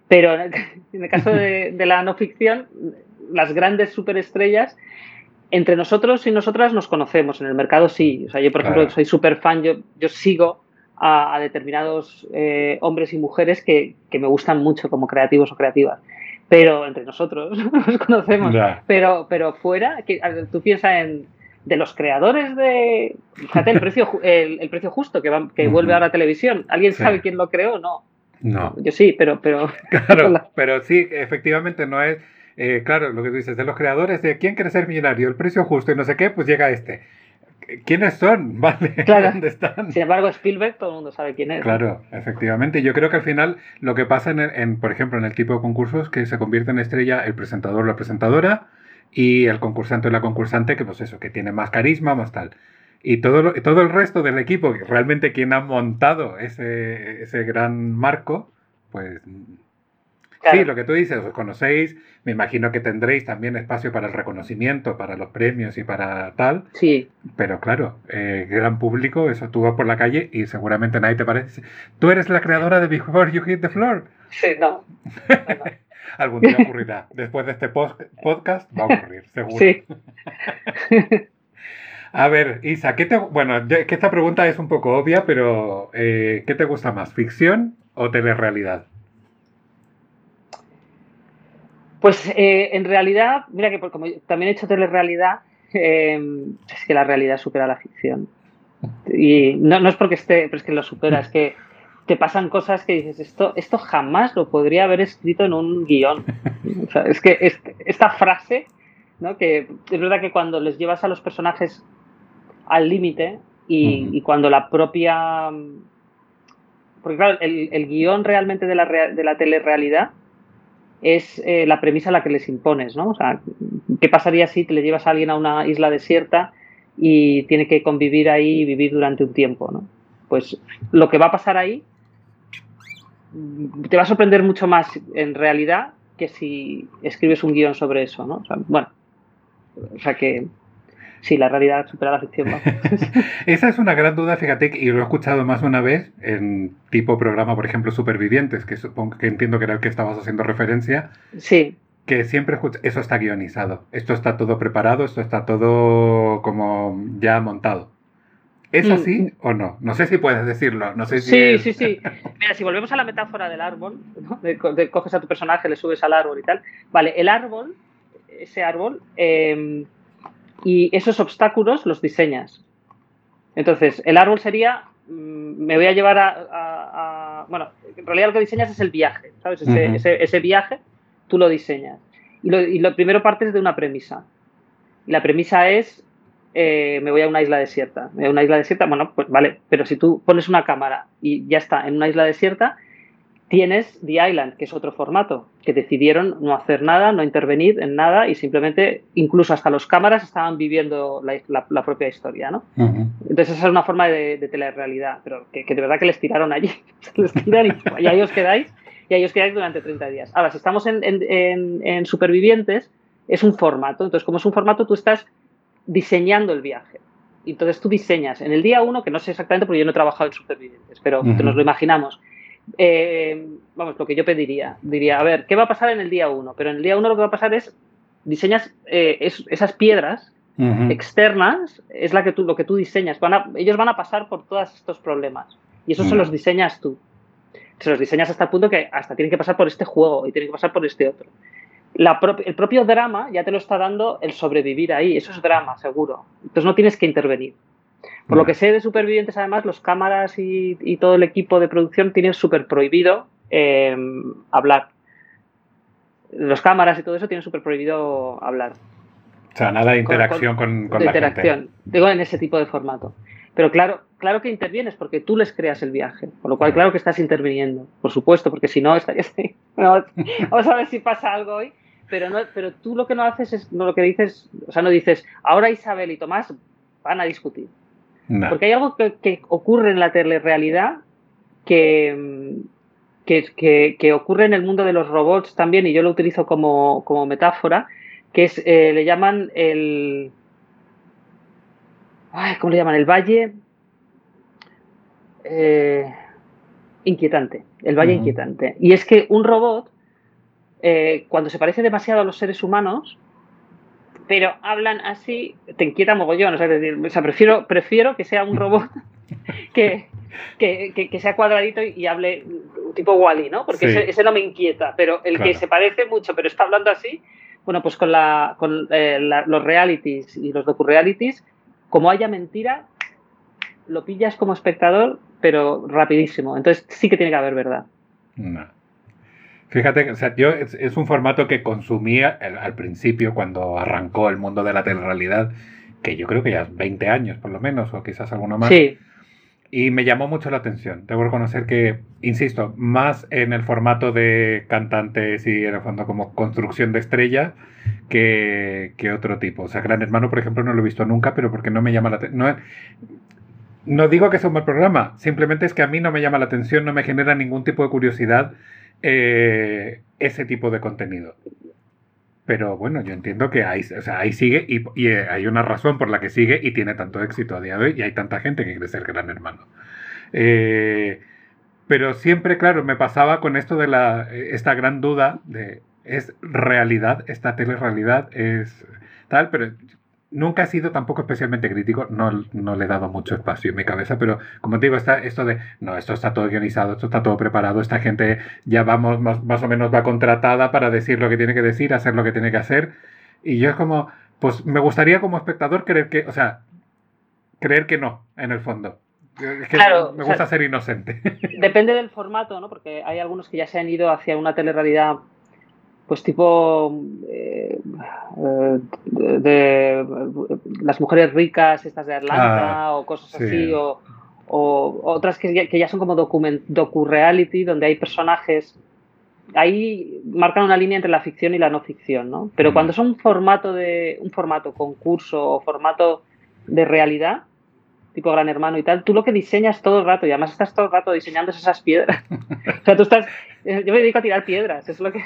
pero [laughs] en el, caso de, de, la no ficción, las grandes superestrellas, entre nosotros y nosotras nos conocemos, en el mercado sí. O sea, yo, por ejemplo, soy súper fan, yo, yo sigo a, determinados eh, hombres y mujeres que, que me gustan mucho como creativos o creativas pero entre nosotros [laughs] nos conocemos. Pero, pero fuera, que, tú piensas en de los creadores de. Fíjate, el precio, el, precio justo que, va, que vuelve ahora a televisión. ¿Alguien sabe quién lo creó? No. No. Yo sí, pero. pero [laughs] claro, [laughs] pero sí, efectivamente no es. Eh, claro, lo que tú dices, de los creadores de quién quiere ser millonario, el precio justo y no sé qué, pues llega este. ¿Quiénes son? [laughs] ¿Vale? ¿Dónde están? Sin embargo, Spielberg todo el mundo sabe quién es. Claro, efectivamente. Yo creo que al final lo que pasa, en, por ejemplo, en el tipo de concursos, que se convierte en estrella el presentador o la presentadora y el concursante o la concursante, que pues eso, que tiene más carisma, más tal. Y todo, todo el resto del equipo, realmente quien ha montado ese, ese gran marco, pues Sí, lo que tú dices, os conocéis, me imagino que tendréis también espacio para el reconocimiento, para los premios y para tal. Sí. Pero claro, eh, gran público, eso tú vas por la calle y seguramente nadie te parece. ¿Tú eres la creadora de Before You Hit the Floor? Sí, no. [laughs] Algún día ocurrirá. Después de este podcast va a ocurrir, seguro. Sí. [laughs] A ver, Isa, ¿qué te, bueno, que esta pregunta es un poco obvia, pero eh, ¿qué te gusta más, ficción o telerrealidad? Pues eh, en realidad, mira que como también he hecho telerrealidad, eh, es que la realidad supera la ficción. Y no, no es porque esté, pero es que lo supera, es que te pasan cosas que dices, esto, esto jamás lo podría haber escrito en un guion. O sea, es que esta frase, ¿no? que es verdad que cuando les llevas a los personajes al límite y, cuando la propia... Porque claro, el, el guion realmente de la, de la telerrealidad es eh, la premisa a la que les impones, ¿no? O sea, ¿qué pasaría si te le llevas a alguien a una isla desierta y tiene que convivir ahí y vivir durante un tiempo, ¿no? Pues lo que va a pasar ahí te va a sorprender mucho más en realidad que si escribes un guion sobre eso, ¿no? O sea, bueno, o sea que sí, la realidad supera la ficción. [laughs] Esa es una gran duda, fíjate, y lo he escuchado más de una vez en tipo programa, por ejemplo, Supervivientes, que supongo que entiendo que era el que estabas haciendo referencia. Sí. Que siempre escucho, eso está guionizado, esto está todo preparado, esto está todo como ya montado. ¿Es mm. así o no? No sé si puedes decirlo. No sé si sí, sí, sí. [laughs] Mira, si volvemos a la metáfora del árbol, de, coges a tu personaje, le subes al árbol y tal. Vale, el árbol, ese árbol, eh, y esos obstáculos los diseñas. Entonces, el árbol sería, mm, me voy a llevar a, bueno, en realidad lo que diseñas es el viaje, ¿sabes? Ese, viaje tú lo diseñas. Y lo, y lo, primero partes de una premisa. Y la premisa es, eh, me voy a una isla desierta. Me voy a una isla desierta, bueno, pues vale, pero si tú pones una cámara y ya está en una isla desierta, Tienes The Island, que es otro formato, que decidieron no hacer nada, no intervenir en nada y simplemente, incluso hasta los cámaras estaban viviendo la, propia historia, ¿no? Entonces esa es una forma de, de telerrealidad, pero que, de verdad que les tiraron allí, [laughs] les tiran y, ahí os quedáis, y ahí os quedáis durante 30 días. Ahora, si estamos en, en Supervivientes, es un formato, entonces como es un formato, tú estás diseñando el viaje. Entonces tú diseñas en el día uno, que no sé exactamente porque yo no he trabajado en Supervivientes, pero nos lo imaginamos eh, vamos, lo que yo pediría, diría, a ver, ¿qué va a pasar en el día 1? Pero en el día 1 lo que va a pasar es, diseñas eh, esas piedras externas, es la que tú, lo que tú diseñas. ellos van a pasar por todos estos problemas y eso se los diseñas tú. Se los diseñas hasta el punto que hasta tienen que pasar por este juego y tienen que pasar por este otro. el propio drama ya te lo está dando el sobrevivir ahí, eso es drama, seguro. Entonces no tienes que intervenir. Por lo que sé de Supervivientes, además, los cámaras y, todo el equipo de producción tienen súper prohibido em, hablar. Los cámaras y todo eso tienen súper prohibido hablar. O sea, nada de interacción con, la interacción. Digo, en ese tipo de formato. Pero claro, claro que intervienes porque tú les creas el viaje. Por lo cual, claro que estás interviniendo, por supuesto, porque si no, [laughs] estarías vamos a ver si pasa algo hoy. Pero, no, pero tú lo que no haces es, no lo que dices, o sea, no dices, ahora Isabel y Tomás van a discutir. Porque hay algo que, ocurre en la telerrealidad que, que, ocurre en el mundo de los robots también, y yo lo utilizo como, metáfora, que es, eh, le llaman el... ¿Cómo le llaman? El valle... Eh, inquietante, el valle inquietante. Y es que un robot, eh, cuando se parece demasiado a los seres humanos, pero hablan así, te inquieta mogollón. O sea, decir, o sea, prefiero, prefiero que sea un robot [laughs] que, que, sea cuadradito y, hable tipo Wally, ¿no? Porque ese, no me inquieta, pero el que se parece mucho, pero está hablando así, bueno, pues con, la, con eh, los realities y los docu-realities, como haya mentira, lo pillas como espectador, pero rapidísimo. Entonces sí que tiene que haber verdad. Fíjate, o sea, yo es, un formato que consumía al principio cuando arrancó el mundo de la telerrealidad, que yo creo que ya 20 años por lo menos, o quizás alguno más. Sí. Y me llamó mucho la atención. Debo reconocer que, insisto, más en el formato de cantantes y en el fondo como construcción de estrella que, otro tipo. O sea, Gran Hermano, por ejemplo, no lo he visto nunca, pero porque no me llama la atención. No, no digo que sea un mal programa, simplemente es que a mí no me llama la atención, no me genera ningún tipo de curiosidad eh, ese tipo de contenido. Pero bueno, yo entiendo que ahí, ahí sigue y, eh, hay una razón por la que sigue y tiene tanto éxito a día de hoy y hay tanta gente que quiere ser gran hermano. Eh, pero siempre, claro, me pasaba con esto de la, esta gran duda de, ¿es realidad? ¿Esta telerrealidad es tal? Pero nunca he sido tampoco especialmente crítico, no, no, le he dado mucho espacio en mi cabeza, pero como te digo, está esto de, no, esto está todo organizado, esto está todo preparado, esta gente ya vamos, más, o menos va contratada para decir lo que tiene que decir, hacer lo que tiene que hacer, y yo es como, pues me gustaría como espectador creer que, o sea, creer que no, en el fondo. Es que claro, me gusta ser inocente. [laughs] Depende del formato, ¿no? Porque hay algunos que ya se han ido hacia una telerrealidad pues tipo eh, de, las mujeres ricas, estas de Atlanta, ah, o cosas así, o, otras que ya, que ya son como docu-reality, donde hay personajes. Ahí marcan una línea entre la ficción y la no ficción, ¿no? Pero mm. cuando son un formato de un formato concurso o formato de realidad, tipo Gran Hermano y tal, tú lo que diseñas todo el rato, y además estás todo el rato diseñando esas piedras. [laughs] o sea, tú estás. Eh, yo me dedico a tirar piedras, es lo que.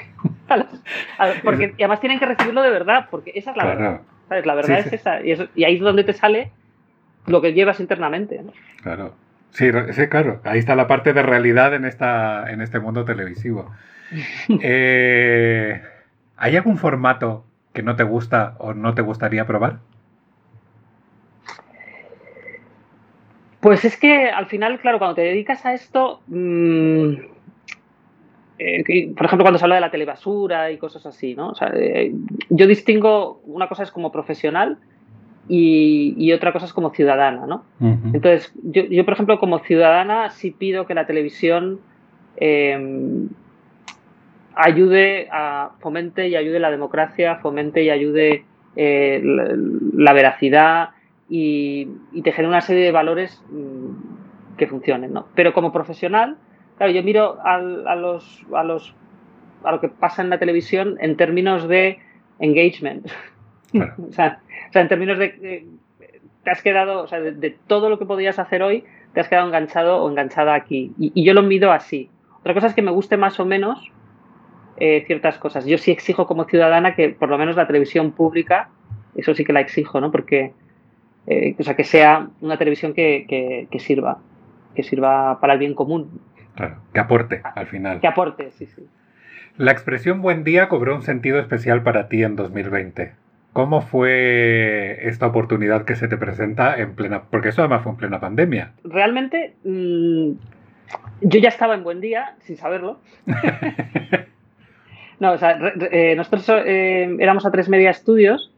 [laughs] porque, y además tienen que recibirlo de verdad, porque esa es la verdad. ¿sabes? La verdad es esa. Y, ahí es donde te sale lo que llevas internamente. Claro. Sí, sí, claro. Ahí está la parte de realidad en, esta, en este mundo televisivo. [laughs] Eh, ¿Hay algún formato que no te gusta o no te gustaría probar? Pues es que al final, claro, cuando te dedicas a esto, mm, eh, por ejemplo, cuando se habla de la telebasura y cosas así, ¿no? O sea, eh, yo distingo, una cosa es como profesional y, otra cosa es como ciudadana, ¿no? Entonces, yo, por ejemplo, como ciudadana sí pido que la televisión em, ayude a, fomente y ayude la democracia, fomente y ayude eh, la veracidad, y, te genera una serie de valores mm, que funcionen, ¿no? Pero como profesional, claro, yo miro a, los, a, los, a lo que pasa en la televisión en términos de engagement. [laughs] o, sea, en términos de, te has quedado, o sea, de, todo lo que podías hacer hoy, te has quedado enganchado o enganchada aquí. Y, yo lo mido así. Otra cosa es que me guste más o menos eh, ciertas cosas. Yo sí exijo como ciudadana que por lo menos la televisión pública, eso sí que la exijo, ¿no? Porque eh, o sea, que sea una televisión que, sirva, que sirva para el bien común. Claro, que aporte al final. Que aporte, sí, sí. La expresión buen día cobró un sentido especial para ti en 2020. ¿Cómo fue esta oportunidad que se te presenta en plena, porque eso además fue en plena pandemia? Realmente, mm, yo ya estaba en buen día, sin saberlo. [laughs] no, o sea, eh, nosotros eh, éramos a tres media estudios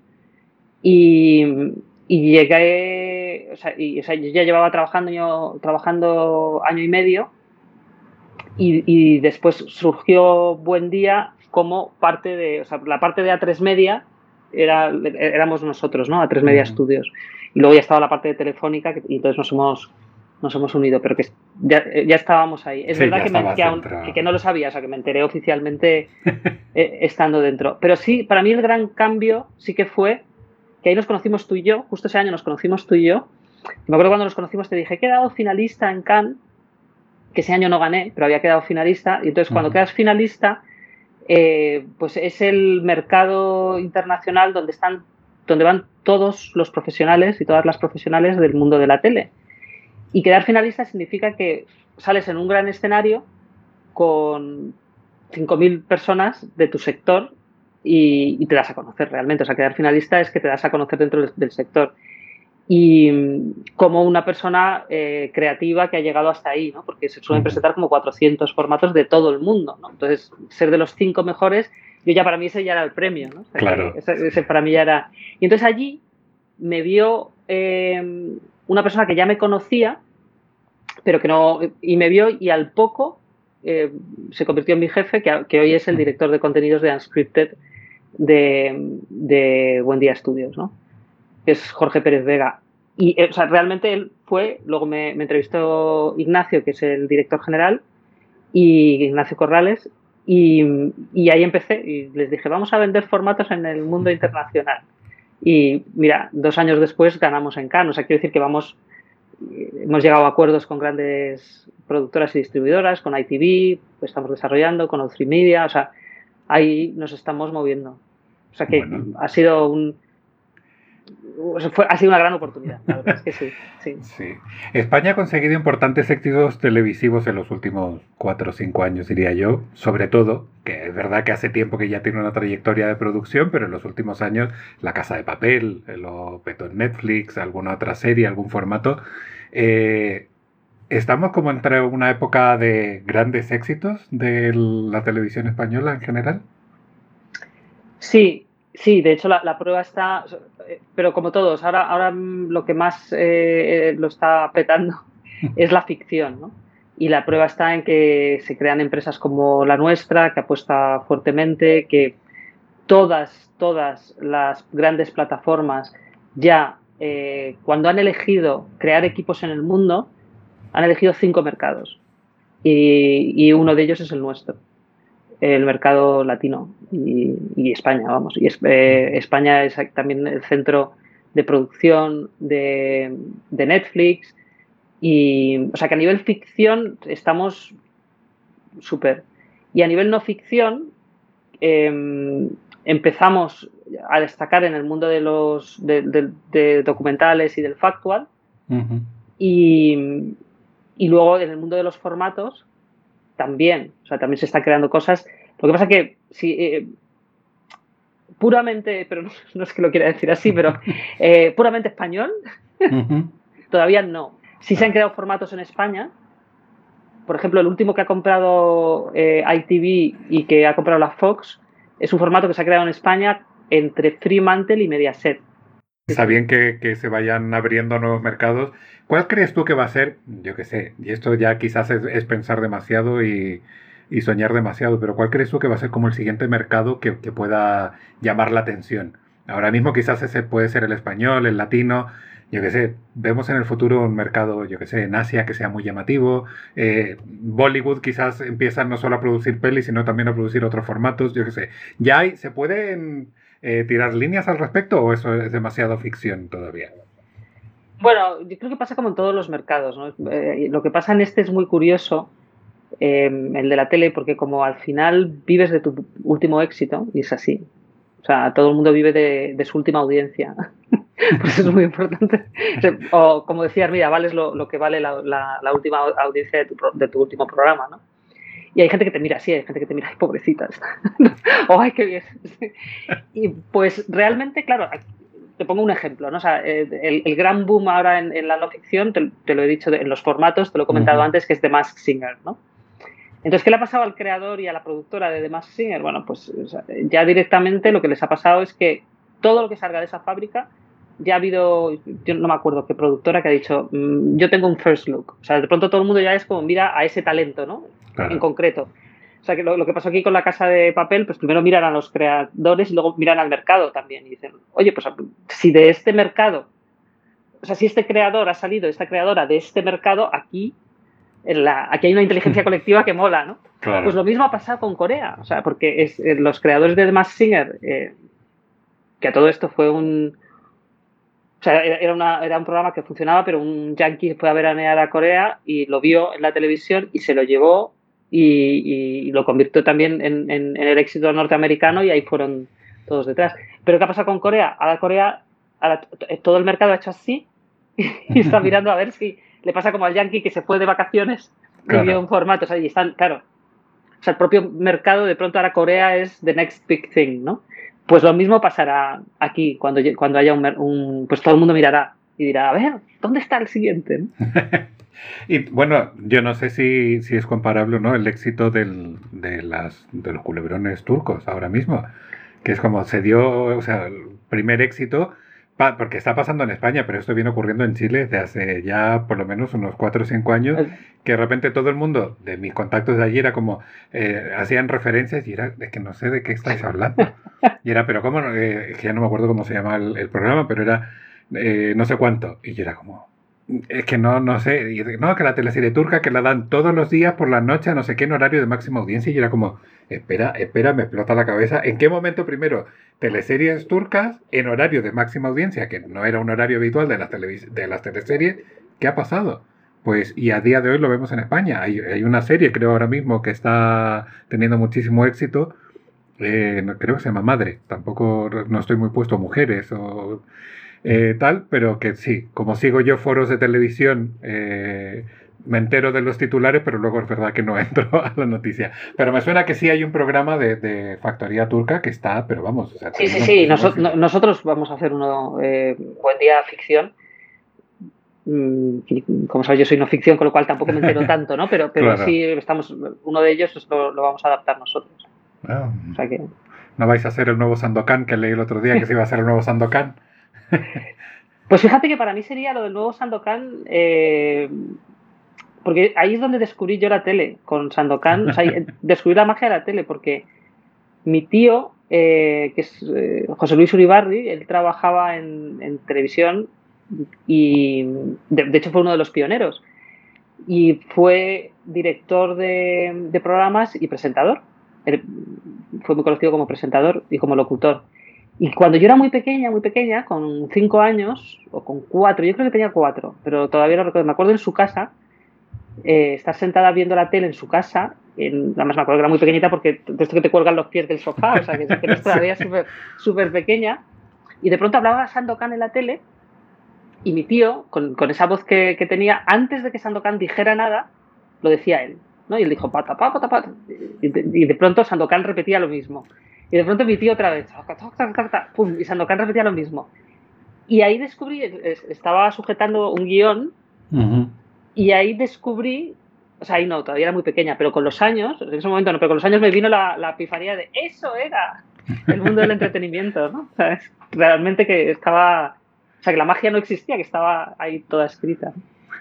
y, y llegué, o sea, y, o sea, yo ya llevaba trabajando, yo, trabajando año y medio y, y, después surgió Buen Día como parte de, o sea, la parte de A3 Media era, éramos nosotros, ¿no? A3 Media Estudios. Y luego ya estaba la parte de Telefónica y entonces nos hemos, nos hemos unido, pero que ya, ya estábamos ahí. Es verdad que, que, que, no lo sabía, o sea, que me enteré oficialmente [laughs] eh, estando dentro. Pero sí, para mí el gran cambio sí que fue que ahí nos conocimos tú y yo, justo ese año nos conocimos tú y yo. Me acuerdo cuando nos conocimos te dije, he quedado finalista en Cannes que ese año no gané, pero había quedado finalista. Y entonces, cuando quedas finalista, eh, pues es el mercado internacional donde están, donde van todos los profesionales y todas las profesionales del mundo de la tele. Y quedar finalista significa que sales en un gran escenario con 5.000 personas de tu sector y, te das a conocer realmente. O sea, quedar finalista es que te das a conocer dentro del, sector. Y mm, como una persona eh, creativa que ha llegado hasta ahí, ¿no? porque se suelen presentar como 400 formatos de todo el mundo. ¿no? Entonces, ser de los cinco mejores, yo ya para mí ese ya era el premio. ¿no? claro. Ese, para mí ya era. Y entonces allí me vio eh, una persona que ya me conocía, pero que no. Y me vio y al poco eh, se convirtió en mi jefe, que, que, hoy es el director de contenidos de Unscripted de, de Buen Día Estudios, ¿no? Es Jorge Pérez Vega. Y eh, o sea, realmente él fue, luego me, entrevistó Ignacio, que es el director general, y Ignacio Corrales, y, y, ahí empecé y les dije, vamos a vender formatos en el mundo internacional. Y mira, dos años después ganamos en Cannes. O sea, quiero decir que vamos, hemos llegado a acuerdos con grandes productoras y distribuidoras, con ITV, pues estamos desarrollando, con o Media, o sea, ahí nos estamos moviendo. O sea que ha sido un, ha sido una gran oportunidad, la verdad es que sí, sí. España ha conseguido importantes éxitos televisivos en los últimos cuatro o cinco años, diría yo. Sobre todo, que es verdad que hace tiempo que ya tiene una trayectoria de producción, pero en los últimos años La Casa de Papel, lo petó en Netflix, alguna otra serie, algún formato. Eh, ¿Estamos como entre una época de grandes éxitos de la televisión española en general? Sí, sí, de hecho la, prueba está, pero como todos, ahora, ahora lo que más eh, lo está petando [laughs] es la ficción, ¿no? Y la prueba está en que se crean empresas como la nuestra, que apuesta fuertemente, que todas, todas las grandes plataformas ya, eh, cuando han elegido crear equipos en el mundo, han elegido cinco mercados y, uno de ellos es el nuestro, el mercado latino y, España, vamos. Y eh, España es también el centro de producción de, Netflix y, o sea que a nivel ficción estamos súper. Y a nivel no ficción em, empezamos a destacar en el mundo de los de, documentales y del factual. y, y luego en el mundo de los formatos también, o sea, también se están creando cosas. Lo que pasa que si eh, puramente, pero no, [laughs] es que lo quiera decir así, pero [laughs] eh, puramente español, [laughs] todavía no. Si se han creado formatos en España, por ejemplo, el último que ha comprado eh, ITV y que ha comprado la Fox es un formato que se ha creado en España entre Fremantle y Mediaset. Está bien que, que, se vayan abriendo nuevos mercados. ¿Cuál crees tú que va a ser? Yo qué sé, y esto ya quizás es, pensar demasiado y, y, soñar demasiado, pero ¿cuál crees tú que va a ser como el siguiente mercado que, que pueda llamar la atención? Ahora mismo quizás ese puede ser el español, el latino, yo qué sé, vemos en el futuro un mercado, yo qué sé, en Asia que sea muy llamativo. Eh, Bollywood quizás empieza no solo a producir pelis, sino también a producir otros formatos, yo qué sé. Ya hay, se pueden eh, tirar líneas al respecto o eso es demasiado ficción todavía? Bueno, yo creo que pasa como en todos los mercados. Eh, lo que pasa en este es muy curioso, em, el de la tele, porque como al final vives de tu último éxito, y es así. O sea, todo el mundo vive de, su última audiencia. [laughs] pues eso es muy importante. [laughs] O como decía mira, vales lo, que vale la, última audiencia de tu, de tu último programa, ¿no? Y hay gente que te mira así, hay gente que te mira, ay, pobrecita. [laughs] o ay, qué bien. [laughs] y pues realmente, claro, te pongo un ejemplo, ¿no? O sea, el, el gran boom ahora en, la no ficción, te, lo he dicho en los formatos, te lo he comentado antes, que es The Mask Singer, ¿no? Entonces, ¿qué le ha pasado al creador y a la productora de The Mask Singer? Bueno, pues ya directamente lo que les ha pasado es que todo lo que salga de esa fábrica, ya ha habido, yo no me acuerdo qué productora que ha dicho, mm, yo tengo un first look. O sea, de pronto todo el mundo ya es como, mira a ese talento, ¿no? en concreto. O sea, que lo, que pasó aquí con la casa de papel, pues primero miran a los creadores y luego miran al mercado también. Y dicen, oye, pues si de este mercado, o sea, si este creador ha salido, esta creadora de este mercado, aquí, en la, aquí hay una inteligencia [laughs] colectiva que mola, ¿no? Pues lo mismo ha pasado con Corea, o sea, porque es, eh, los creadores de The Mask Singer, eh, que a todo esto fue un, O sea, era, una, era un programa que funcionaba, pero un yankee fue a veranear a Corea y lo vio en la televisión y se lo llevó y, lo convirtió también en, el éxito norteamericano y ahí fueron todos detrás. Pero ¿qué ha pasado con Corea? Ahora Corea, todo el mercado ha hecho así [laughs] y está mirando a ver si le pasa como al yankee que se fue de vacaciones y vio un formato. O sea, y están, claro, o sea, el propio mercado de pronto ahora Corea es the next big thing, ¿no? Pues lo mismo pasará aquí, cuando, cuando haya un, Pues todo el mundo mirará y dirá, a ver, ¿dónde está el siguiente? [laughs] y bueno, yo no sé si, es comparable o no el éxito del, de, las, de los culebrones turcos ahora mismo, que es como se dio, o sea, el primer éxito porque está pasando en España, pero esto viene ocurriendo en Chile desde hace ya por lo menos unos 4 o 5 años, que de repente todo el mundo de mis contactos de allí era como, eh, hacían referencias y era de que no sé de qué estáis hablando. Y era, pero ¿cómo? Eh, ya no me acuerdo cómo se llama el, programa, pero era eh, no sé cuánto. Y yo era como, es que no, no sé, no, que la teleserie turca que la dan todos los días por la noche a no sé qué en horario de máxima audiencia y era como, espera, espera, me explota la cabeza. ¿En qué momento primero teleseries turcas en horario de máxima audiencia, que no era un horario habitual de las, de las teleseries, ¿qué ha pasado? Pues, y a día de hoy lo vemos en España. Hay, una serie, creo ahora mismo, que está teniendo muchísimo éxito. Eh, creo que se llama Madre. Tampoco no estoy muy puesto mujeres o eh, tal, pero que sí, como sigo yo foros de televisión, eh, me entero de los titulares, pero luego es verdad que no [laughs] entro a la noticia. Pero me suena que sí hay un programa de, factoría turca que está, pero vamos. sí, sí, sí, nosotros vamos a hacer uno, eh, Buen Día Ficción. Mm, como sabes, yo soy no ficción, con lo cual tampoco me entero [laughs] tanto, ¿no? Pero, pero sí, estamos, uno de ellos lo, vamos a adaptar nosotros. Ah. ¿No vais a hacer el nuevo Sandokan que leí el otro día que se iba a hacer el nuevo Sandokan? Pues fíjate que para mí sería lo del nuevo Sandokan, eh, porque ahí es donde descubrí yo la tele con Sandokan, o sea, [laughs] descubrí la magia de la tele, porque mi tío, eh, que es eh, José Luis Uribarri, él trabajaba en, televisión y de, hecho fue uno de los pioneros y fue director de, de programas y presentador. fue muy conocido como presentador y como locutor. Y cuando yo era muy pequeña, muy pequeña, con cinco años o con cuatro, yo creo que tenía cuatro, pero todavía no recuerdo, me acuerdo en su casa, eh, estar sentada viendo la tele en su casa, en, además me acuerdo que era muy pequeñita porque de esto que te cuelgan los pies del sofá, o sea, que, que todavía súper pequeña, y de pronto hablaba Sandokan en la tele, y mi tío, con, con esa voz que, que, tenía, antes de que Sandokan dijera nada, lo decía él, ¿no? Y él dijo, pata, pata, pata, y de, y de pronto Sandokan repetía lo mismo. Y de pronto mi tío otra vez, ¡pum! y Sandokan repetía lo mismo. Y ahí descubrí, estaba sujetando un guion, y ahí descubrí, o sea, ahí no, todavía era muy pequeña, pero con los años, en ese momento no, pero con los años me vino la, la epifanía de eso era el mundo del entretenimiento, ¿no? O sea, realmente que estaba, o sea, que la magia no existía, que estaba ahí toda escrita.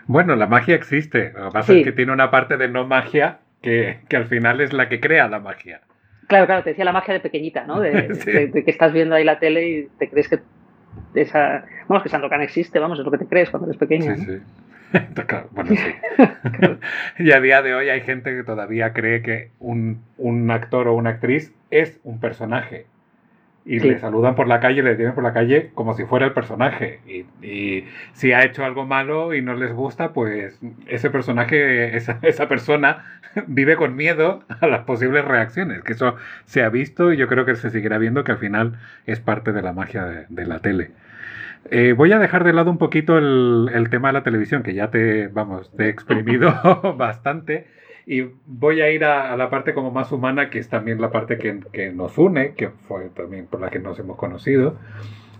Bueno, la magia existe, lo que pasa es que tiene una parte de no magia que, que al final es la que crea la magia. Claro, claro, te decía la magia de pequeñita, ¿no? [laughs] De, que estás viendo ahí la tele y te crees que esa. Vamos, que Sandokan existe, vamos, es lo que te crees cuando eres pequeño. Sí, sí. [laughs] bueno, sí. [laughs] y a día de hoy hay gente que todavía cree que un, un actor o una actriz es un personaje y le saludan por la calle, le tienen por la calle como si fuera el personaje. Y, si ha hecho algo malo y no les gusta, pues ese personaje, esa, [laughs] esa, persona [laughs] vive con miedo a las posibles reacciones. Que eso se ha visto y yo creo que se seguirá viendo que al final es parte de la magia de, la tele. Eh, voy a dejar de lado un poquito el, el, tema de la televisión, que ya te, vamos, te he exprimido [laughs] bastante. Y voy a ir a, la parte como más humana, que es también la parte que, nos une, que fue también por la que nos hemos conocido.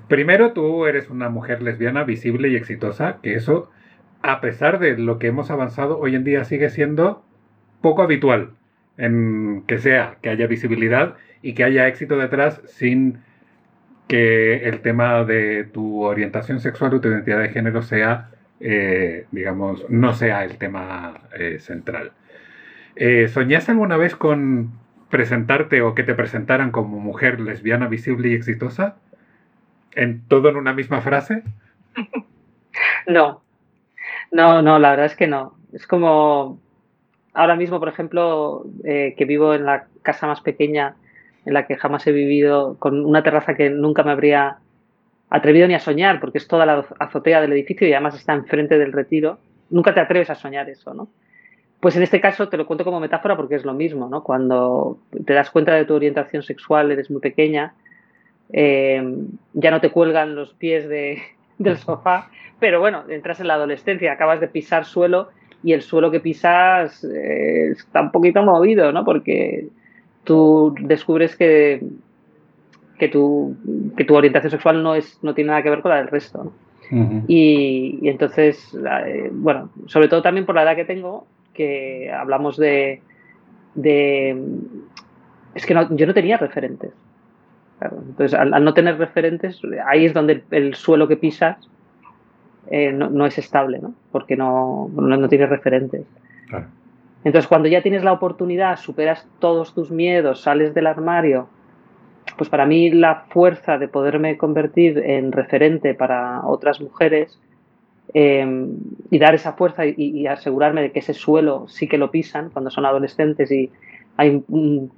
Primero, tú eres una mujer lesbiana visible y exitosa, que eso, a pesar de lo que hemos avanzado, hoy en día sigue siendo poco habitual en que sea, que haya visibilidad y que haya éxito detrás sin que el tema de tu orientación sexual o tu identidad de género sea, eh, digamos, no sea el tema eh, central. Eh, ¿Soñaste alguna vez con presentarte o que te presentaran como mujer lesbiana visible y exitosa? ¿En todo en una misma frase? [laughs] No, no, no, la verdad es que no. Es como ahora mismo, por ejemplo, eh, que vivo en la casa más pequeña en la que jamás he vivido, con una terraza que nunca me habría atrevido ni a soñar, porque es toda la azotea del edificio y además está enfrente del retiro. Nunca te atreves a soñar eso, ¿no? Pues en este caso te lo cuento como metáfora porque es lo mismo, ¿no? Cuando te das cuenta de tu orientación sexual, eres muy pequeña, eh, ya no te cuelgan los pies [laughs] del sofá, pero bueno, entras en la adolescencia, acabas de pisar suelo y el suelo que pisas eh, está un poquito movido, ¿no? Porque tú descubres que, que, tu, que tu orientación sexual no, es, no tiene nada que ver con la del resto, ¿no? y, entonces, eh, bueno, sobre todo también por la edad que tengo, que hablamos de... de es que yo no tenía referentes. Entonces, al, no tener referentes, ahí es donde el, suelo que pisas eh, no, es estable, ¿no? Porque no, no, tienes referentes. Entonces, cuando ya tienes la oportunidad, superas todos tus miedos, sales del armario, pues para mí la fuerza de poderme convertir en referente para otras mujeres em, y dar esa fuerza y, asegurarme de que ese suelo sí que lo pisan cuando son adolescentes y hay un,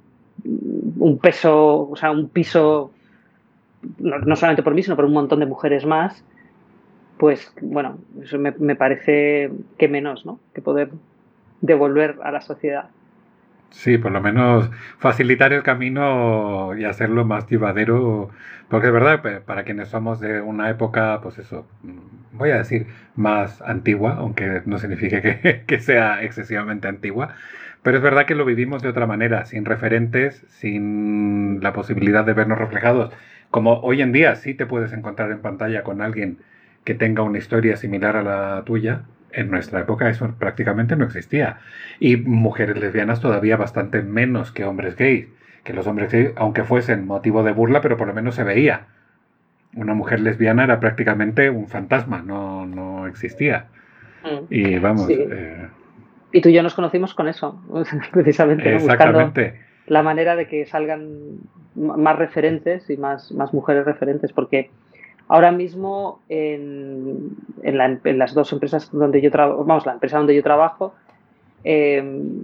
peso, o sea, un piso, no, solamente por mí, sino por un montón de mujeres más, pues bueno, eso me, me parece que menos, ¿no? Que poder devolver a la sociedad. Sí, por lo menos facilitar el camino y hacerlo más llevadero, porque es verdad, para quienes somos de una época, pues eso, voy a decir más antigua, aunque no signifique que, [laughs] que sea excesivamente antigua, pero es verdad que lo vivimos de otra manera, sin referentes, sin la posibilidad de vernos reflejados. Como hoy en día sí te puedes encontrar en pantalla con alguien que tenga una historia similar a la tuya, en nuestra época eso prácticamente no existía. Y mujeres lesbianas todavía bastante menos que hombres gays. Que los hombres gays, aunque fuesen motivo de burla, pero por lo menos se veía. Una mujer lesbiana era prácticamente un fantasma, no, no existía. Mm. Y vamos. Eh, y tú y yo nos conocimos con eso, [laughs] precisamente. Exactamente. la manera de que salgan más referentes y más, más mujeres referentes, porque Ahora mismo en, las dos empresas donde yo trabajo, vamos, la empresa donde yo trabajo, em,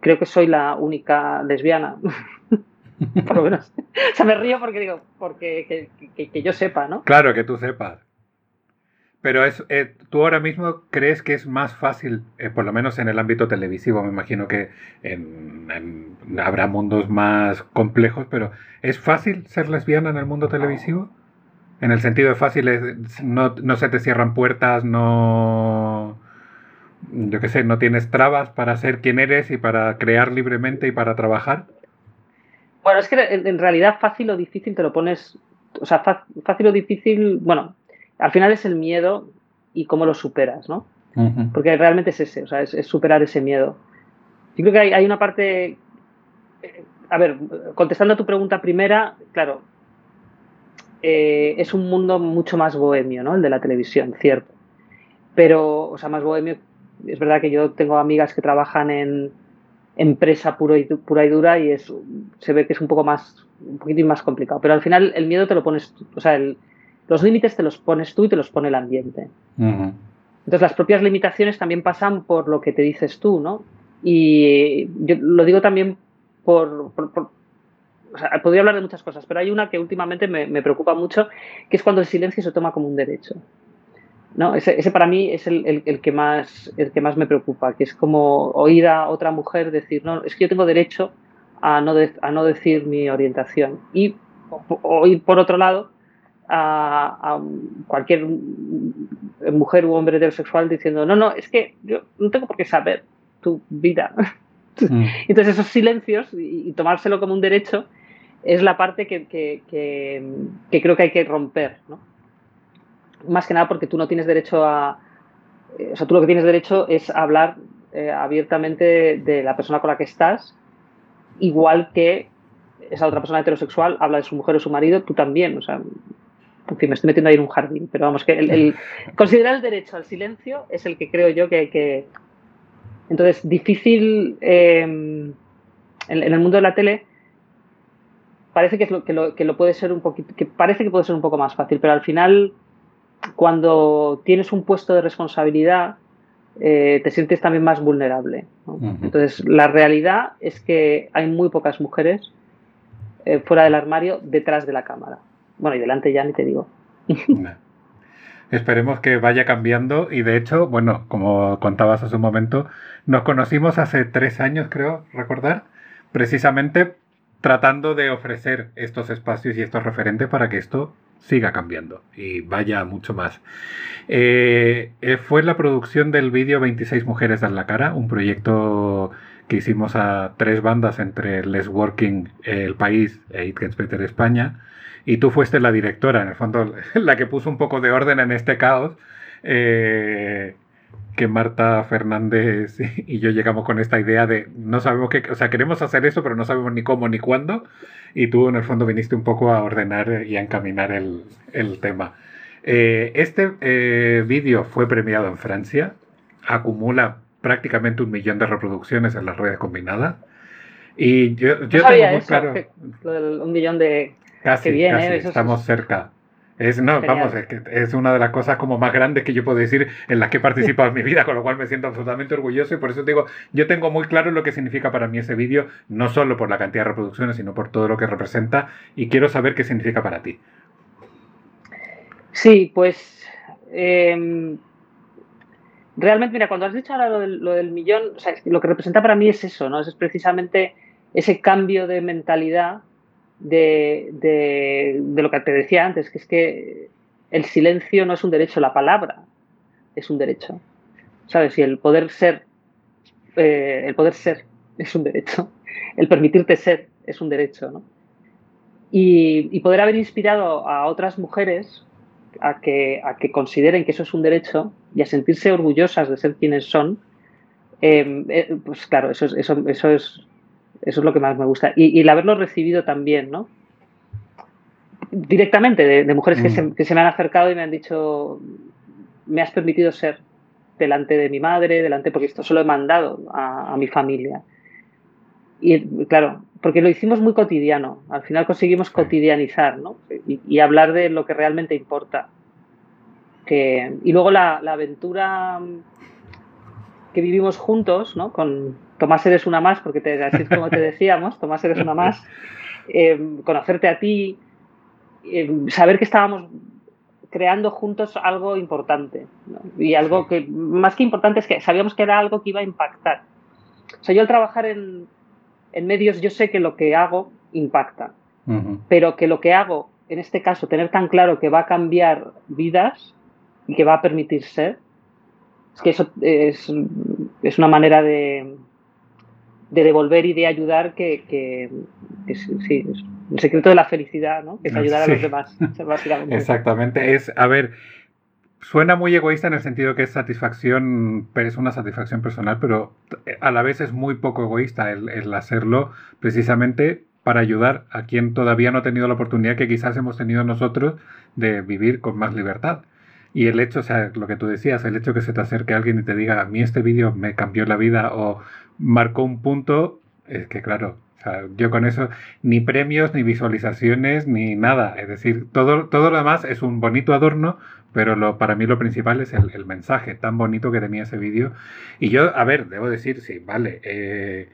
creo que soy la única lesbiana. [laughs] Por lo menos. [laughs] O sea, me río porque digo, porque que, yo sepa, ¿no? Claro, que tú sepas. Pero es, eh, tú ahora mismo crees que es más fácil, eh, por lo menos en el ámbito televisivo, me imagino que habrá mundos más complejos, pero ¿es fácil ser lesbiana en el mundo televisivo? En el sentido de fácil, no, no se te cierran puertas, no... Yo qué sé, no tienes trabas para ser quien eres y para crear libremente y para trabajar. Bueno, es que en realidad fácil o difícil te lo pones, o sea, fácil o difícil, bueno, al final es el miedo y cómo lo superas, ¿no? Porque realmente es ese, o sea, es, superar ese miedo. Yo creo que hay, una parte, eh, a ver, contestando a tu pregunta primera, claro, eh, es un mundo mucho más bohemio, ¿no? El de la televisión, cierto. Pero, o sea, más bohemio, es verdad que yo tengo amigas que trabajan en empresa pura y, pura y dura y es, se ve que es un poco más, un poquitín más complicado. Pero al final el miedo te lo pones, o sea, el, los límites te los pones tú y te los pone el ambiente. Entonces las propias limitaciones también pasan por lo que te dices tú, ¿no? Y yo lo digo también por, o sea, podría hablar de muchas cosas, pero hay una que últimamente me, preocupa mucho, que es cuando el silencio se toma como un derecho. ¿No? Ese, para mí es el, que más, el que más me preocupa, que es como oír a otra mujer decir, no, es que yo tengo derecho a no, a no decir mi orientación. Y oír por otro lado a, cualquier mujer u hombre heterosexual diciendo, no, no, es que yo no tengo por qué saber tu vida. [laughs] Mm. Entonces esos silencios y, tomárselo como un derecho es la parte que, creo que hay que romper. ¿no? Más que nada porque tú no tienes derecho a... Eh, o sea, tú lo que tienes derecho es hablar eh, abiertamente de la persona con la que estás, igual que esa otra persona heterosexual habla de su mujer o su marido, tú también. O sea, en fin, me estoy metiendo ahí en un jardín, pero vamos, que el, [laughs] considerar el derecho al silencio es el que creo yo que... que entonces, difícil em, en, el mundo de la tele parece que, es lo, que, lo, que lo puede ser un poquito, que parece que puede ser un poco más fácil, pero al final, cuando tienes un puesto de responsabilidad, eh, te sientes también más vulnerable. Entonces, la realidad es que hay muy pocas mujeres eh, fuera del armario detrás de la cámara. Bueno, y delante ya ni te digo. Esperemos que vaya cambiando y de hecho, bueno, como contabas hace un momento, nos conocimos hace tres años, creo recordar, precisamente tratando de ofrecer estos espacios y estos referentes para que esto siga cambiando y vaya mucho más. Eh, eh, fue la producción del vídeo 26 Mujeres dan la cara, un proyecto que hicimos a tres bandas entre Les Working El País e It Gets Better España. Y tú fuiste la directora, en el fondo, [laughs] la que puso un poco de orden en este caos. Eh, que Marta Fernández y yo llegamos con esta idea de no sabemos qué, o sea, queremos hacer eso, pero no sabemos ni cómo ni cuándo. Y tú, en el fondo, viniste un poco a ordenar y a encaminar el, tema. Eh, este eh, vídeo fue premiado en Francia, acumula prácticamente un millón de reproducciones en las redes combinadas. Y yo, yo tengo muy claro. un millón de. Casi, viene, estamos cerca. Es, no, vamos, es, que es una de las cosas como más grandes que yo puedo decir en las que he participado en mi vida, con lo cual me siento absolutamente orgulloso y por eso digo, yo tengo muy claro lo que significa para mí ese vídeo, no solo por la cantidad de reproducciones, sino por todo lo que representa y quiero saber qué significa para ti. Sí, pues em, realmente, mira, cuando has dicho ahora lo del, lo del millón, o sea, lo que representa para mí es eso, ¿no? Es precisamente ese cambio de mentalidad de, de, lo que te decía antes, que es que el silencio no es un derecho, la palabra es un derecho. ¿Sabes? Y el poder ser, eh, el poder ser es un derecho. El permitirte ser es un derecho, ¿no? Y, poder haber inspirado a otras mujeres a que, a que consideren que eso es un derecho y a sentirse orgullosas de ser quienes son, eh, eh, pues claro, eso eso, eso es eso es lo que más me gusta. Y, el haberlo recibido también, ¿no? Directamente, de, mujeres mm. que, se, me han acercado y me han dicho, me has permitido ser delante de mi madre, delante, porque esto se lo he mandado a, mi familia. Y claro, porque lo hicimos muy cotidiano. Al final conseguimos cotidianizar, ¿no? Y, hablar de lo que realmente importa. Que, y luego la, la aventura que vivimos juntos, ¿no? Con, Tomás eres una más, porque te, así es como te decíamos, Tomás eres una más, eh, conocerte a ti, eh, saber que estábamos creando juntos algo importante. Y algo que, más que importante, es que sabíamos que era algo que iba a impactar. O sea, yo al trabajar en, medios, yo sé que lo que hago impacta, pero que lo que hago, en este caso, tener tan claro que va a cambiar vidas y que va a permitir ser, es que eso es, es una manera de, de devolver y de ayudar que, que, sí, es el secreto de la felicidad, ¿no? Que es ayudar a los demás, básicamente. Exactamente, es, a ver, suena muy egoísta en el sentido que es satisfacción, es una satisfacción personal, pero a la vez es muy poco egoísta el, el hacerlo precisamente para ayudar a quien todavía no ha tenido la oportunidad que quizás hemos tenido nosotros de vivir con más libertad. Y el hecho, o sea, lo que tú decías, el hecho que se te acerque alguien y te diga, a mí este vídeo me cambió la vida o marcó un punto, es que claro, yo con eso ni premios, ni visualizaciones, ni nada. Es decir, todo, todo lo demás es un bonito adorno, pero lo, para mí lo principal es el, mensaje tan bonito que tenía ese vídeo. Y yo, a ver, debo decir, sí, vale, eh,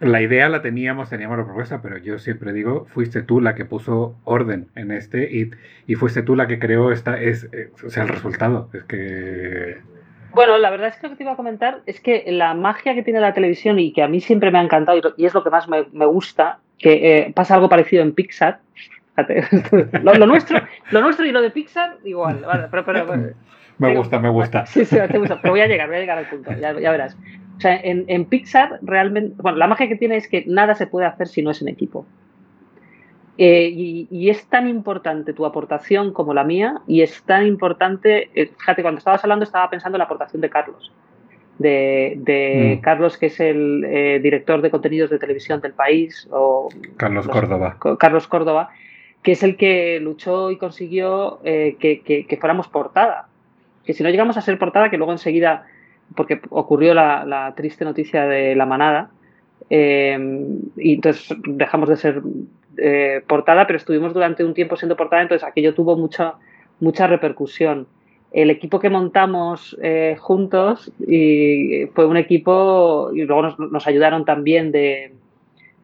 la idea la teníamos, teníamos la propuesta, pero yo siempre digo, fuiste tú la que puso orden en este y, y fuiste tú la que creó esta, es, eh, o sea, el resultado. Es que bueno, la verdad es que lo que te iba a comentar es que la magia que tiene la televisión y que a mí siempre me ha encantado y es lo que más me, gusta, que eh, pasa algo parecido en Pixar. [laughs] lo, nuestro, lo nuestro y lo de Pixar igual. me gusta, me gusta. Sí, sí, te gusta, pero voy a llegar, voy a llegar al punto, ya, verás. O sea, en, en Pixar realmente, bueno, la magia que tiene es que nada se puede hacer si no es en equipo. Eh, y, es tan importante tu aportación como la mía y es tan importante, eh, fíjate, cuando estabas hablando estaba pensando en la aportación de Carlos, de, mm. Carlos que es el eh, director de contenidos de televisión del país, o Carlos Córdoba. Carlos Córdoba, que es el que luchó y consiguió que, fuéramos portada. Que si no llegamos a ser portada, que luego enseguida, porque ocurrió la, la triste noticia de la manada, y entonces dejamos de ser eh, portada, pero estuvimos durante un tiempo siendo portada, entonces aquello tuvo mucha, mucha repercusión. El equipo que montamos eh, juntos y fue un equipo, y luego nos, ayudaron también de,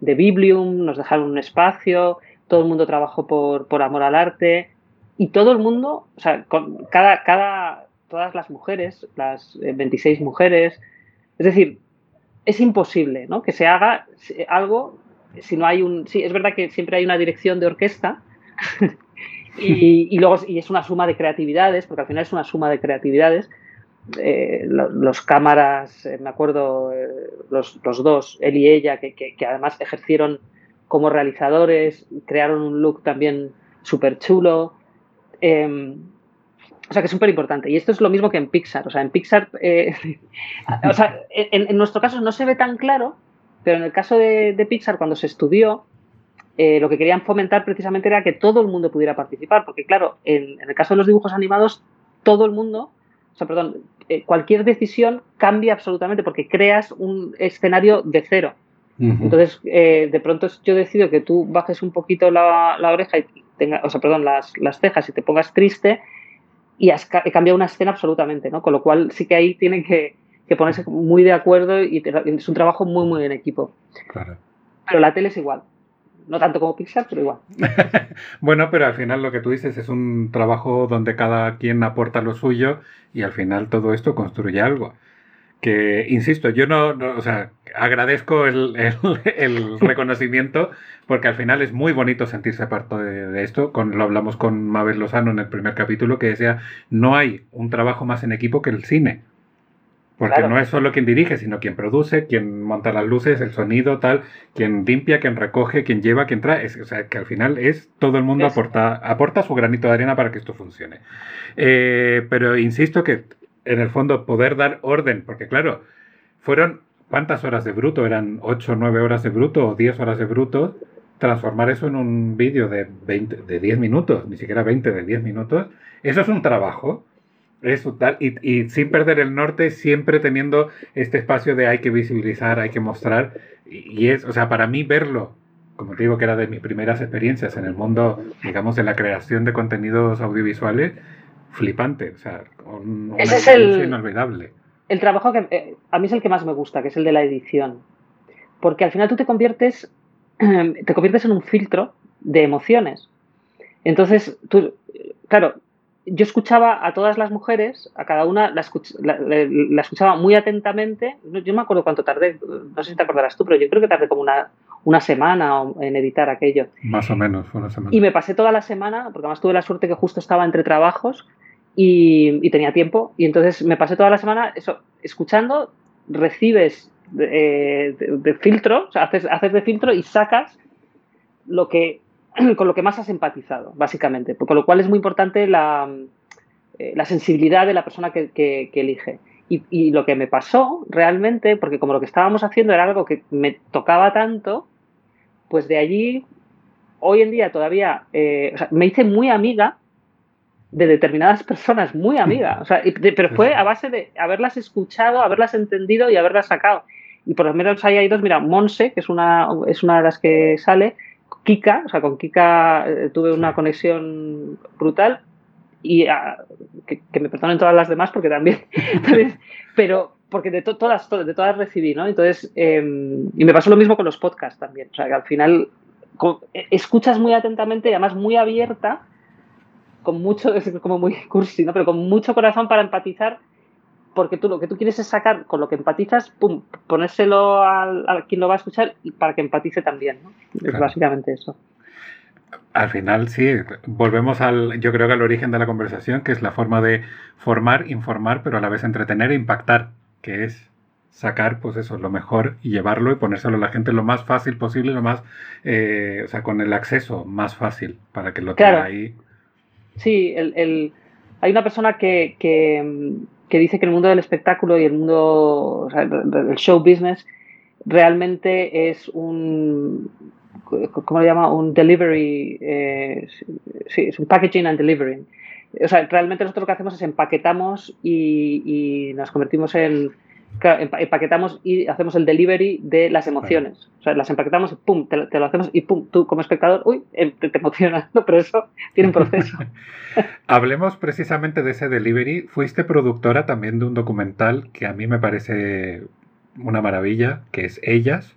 de, Biblium, nos dejaron un espacio, todo el mundo trabajó por, por amor al arte y todo el mundo, o sea, con cada, cada, todas las mujeres, las 26 eh, mujeres, es decir, es imposible ¿no? que se haga algo si no hay un... Sí, es verdad que siempre hay una dirección de orquesta [laughs] y, luego y es una suma de creatividades, porque al final es una suma de creatividades. Eh, los, cámaras, me acuerdo, los, los, dos, él y ella, que, que además ejercieron como realizadores, crearon un look también súper chulo. Em, o sea, que es súper importante. Y esto es lo mismo que en Pixar. O sea, en Pixar, eh, [laughs] o sea, en, nuestro caso no se ve tan claro, pero en el caso de, Pixar, cuando se estudió, eh, lo que querían fomentar precisamente era que todo el mundo pudiera participar. Porque, claro, en, el caso de los dibujos animados, todo el mundo, o sea, perdón, eh, cualquier decisión cambia absolutamente porque creas un escenario de cero. Entonces, eh, de pronto yo decido que tú bajes un poquito la, oreja y tenga, o sea, perdón, las, cejas y te pongas triste y has cambiado una escena absolutamente, ¿no? Con lo cual sí que ahí tienen que, ponerse muy de acuerdo y es un trabajo muy, muy en equipo. Claro. Pero la tele es igual. No tanto como Pixar, pero igual. [laughs] bueno, pero al final lo que tú dices es un trabajo donde cada quien aporta lo suyo y al final todo esto construye algo que, insisto, yo no, o sea, agradezco el, [laughs] reconocimiento porque al final es muy bonito sentirse parte de, esto. Con, lo hablamos con Mabel Lozano en el primer capítulo que decía, no hay un trabajo más en equipo que el cine. Porque no es solo quien dirige, sino quien produce, quien monta las luces, el sonido, tal, quien limpia, quien recoge, quien lleva, quien trae. o sea, que al final es todo el mundo aporta, aporta su granito de arena para que esto funcione. Eh, pero insisto que en el fondo poder dar orden, porque claro, fueron cuántas horas de bruto, eran 8 o 9 horas de bruto o 10 horas de bruto, transformar eso en un vídeo de, 20, de 10 minutos, ni siquiera 20, de 10 minutos, eso es un trabajo. Eso, tal, y, y, sin perder el norte, siempre teniendo este espacio de hay que visibilizar, hay que mostrar. Y, y, es, o sea, para mí verlo, como te digo que era de mis primeras experiencias en el mundo, digamos, de la creación de contenidos audiovisuales, flipante, o sea, un, Ese es el, inolvidable. El trabajo que eh, a mí es el que más me gusta, que es el de la edición. Porque al final tú te conviertes, [clears throat] te conviertes en un filtro de emociones. Entonces, tú, claro, yo escuchaba a todas las mujeres, a cada una la, escuchaba muy atentamente. Yo me acuerdo cuánto tardé, no sé si te acordarás tú, pero yo creo que tardé como una, una semana en editar aquello. Más o menos, fue una semana. Y me pasé toda la semana, porque además tuve la suerte que justo estaba entre trabajos y, tenía tiempo. Y entonces me pasé toda la semana eso, escuchando, recibes de, de, filtro, o sea, haces, haces de filtro y sacas lo que [clears throat] con lo que más has empatizado, básicamente. Con lo cual es muy importante la, eh, la sensibilidad de la persona que, elige. Y, lo que me pasó realmente, porque como lo que estábamos haciendo era algo que me tocaba tanto, pues de allí, hoy en día todavía, eh, me hice muy amiga de determinadas personas, muy amiga. O sea, pero fue a base de haberlas escuchado, haberlas entendido y haberlas sacado. Y por lo menos ahí hay dos, mira, Monse, que es una, es una de las que sale, Kika, o sea, con Kika eh, tuve una conexión brutal y ah, que, me perdonen todas las demás porque también, [laughs] pero porque de todas, de todas recibí, ¿no? Entonces, em, y me pasó lo mismo con los podcasts también, o sea, que al final e, escuchas muy atentamente y además muy abierta, con mucho, [laughs] es como muy cursi, ¿no? Pero con mucho corazón para empatizar porque tú lo que tú quieres es sacar con lo que empatizas, pum, ponérselo a, quien lo va a escuchar y para que empatice también, ¿no? Es básicamente eso. Al final, sí, volvemos al, yo creo que al origen de la conversación, que es la forma de formar, informar, pero a la vez entretener e impactar, que es sacar, pues eso, lo mejor y llevarlo y ponérselo a la gente lo más fácil posible, lo más, eh, o sea, con el acceso más fácil para que lo tenga ahí. Sí, el, el, hay una persona que, que, que dice que el mundo del espectáculo y el mundo del show business realmente es un ¿cómo lo llama? un delivery eh, sí, es un packaging and delivery o sea, realmente nosotros lo que hacemos es empaquetamos y nos convertimos en empaquetamos y hacemos el delivery de las emociones. O sea, las empaquetamos y pum, te, lo hacemos y pum, tú como espectador, uy, em, te, te emocionas, [laughs] ¿no? pero eso tiene un proceso. [laughs] Hablemos precisamente de ese delivery. Fuiste productora también de un documental que a mí me parece una maravilla, que es Ellas.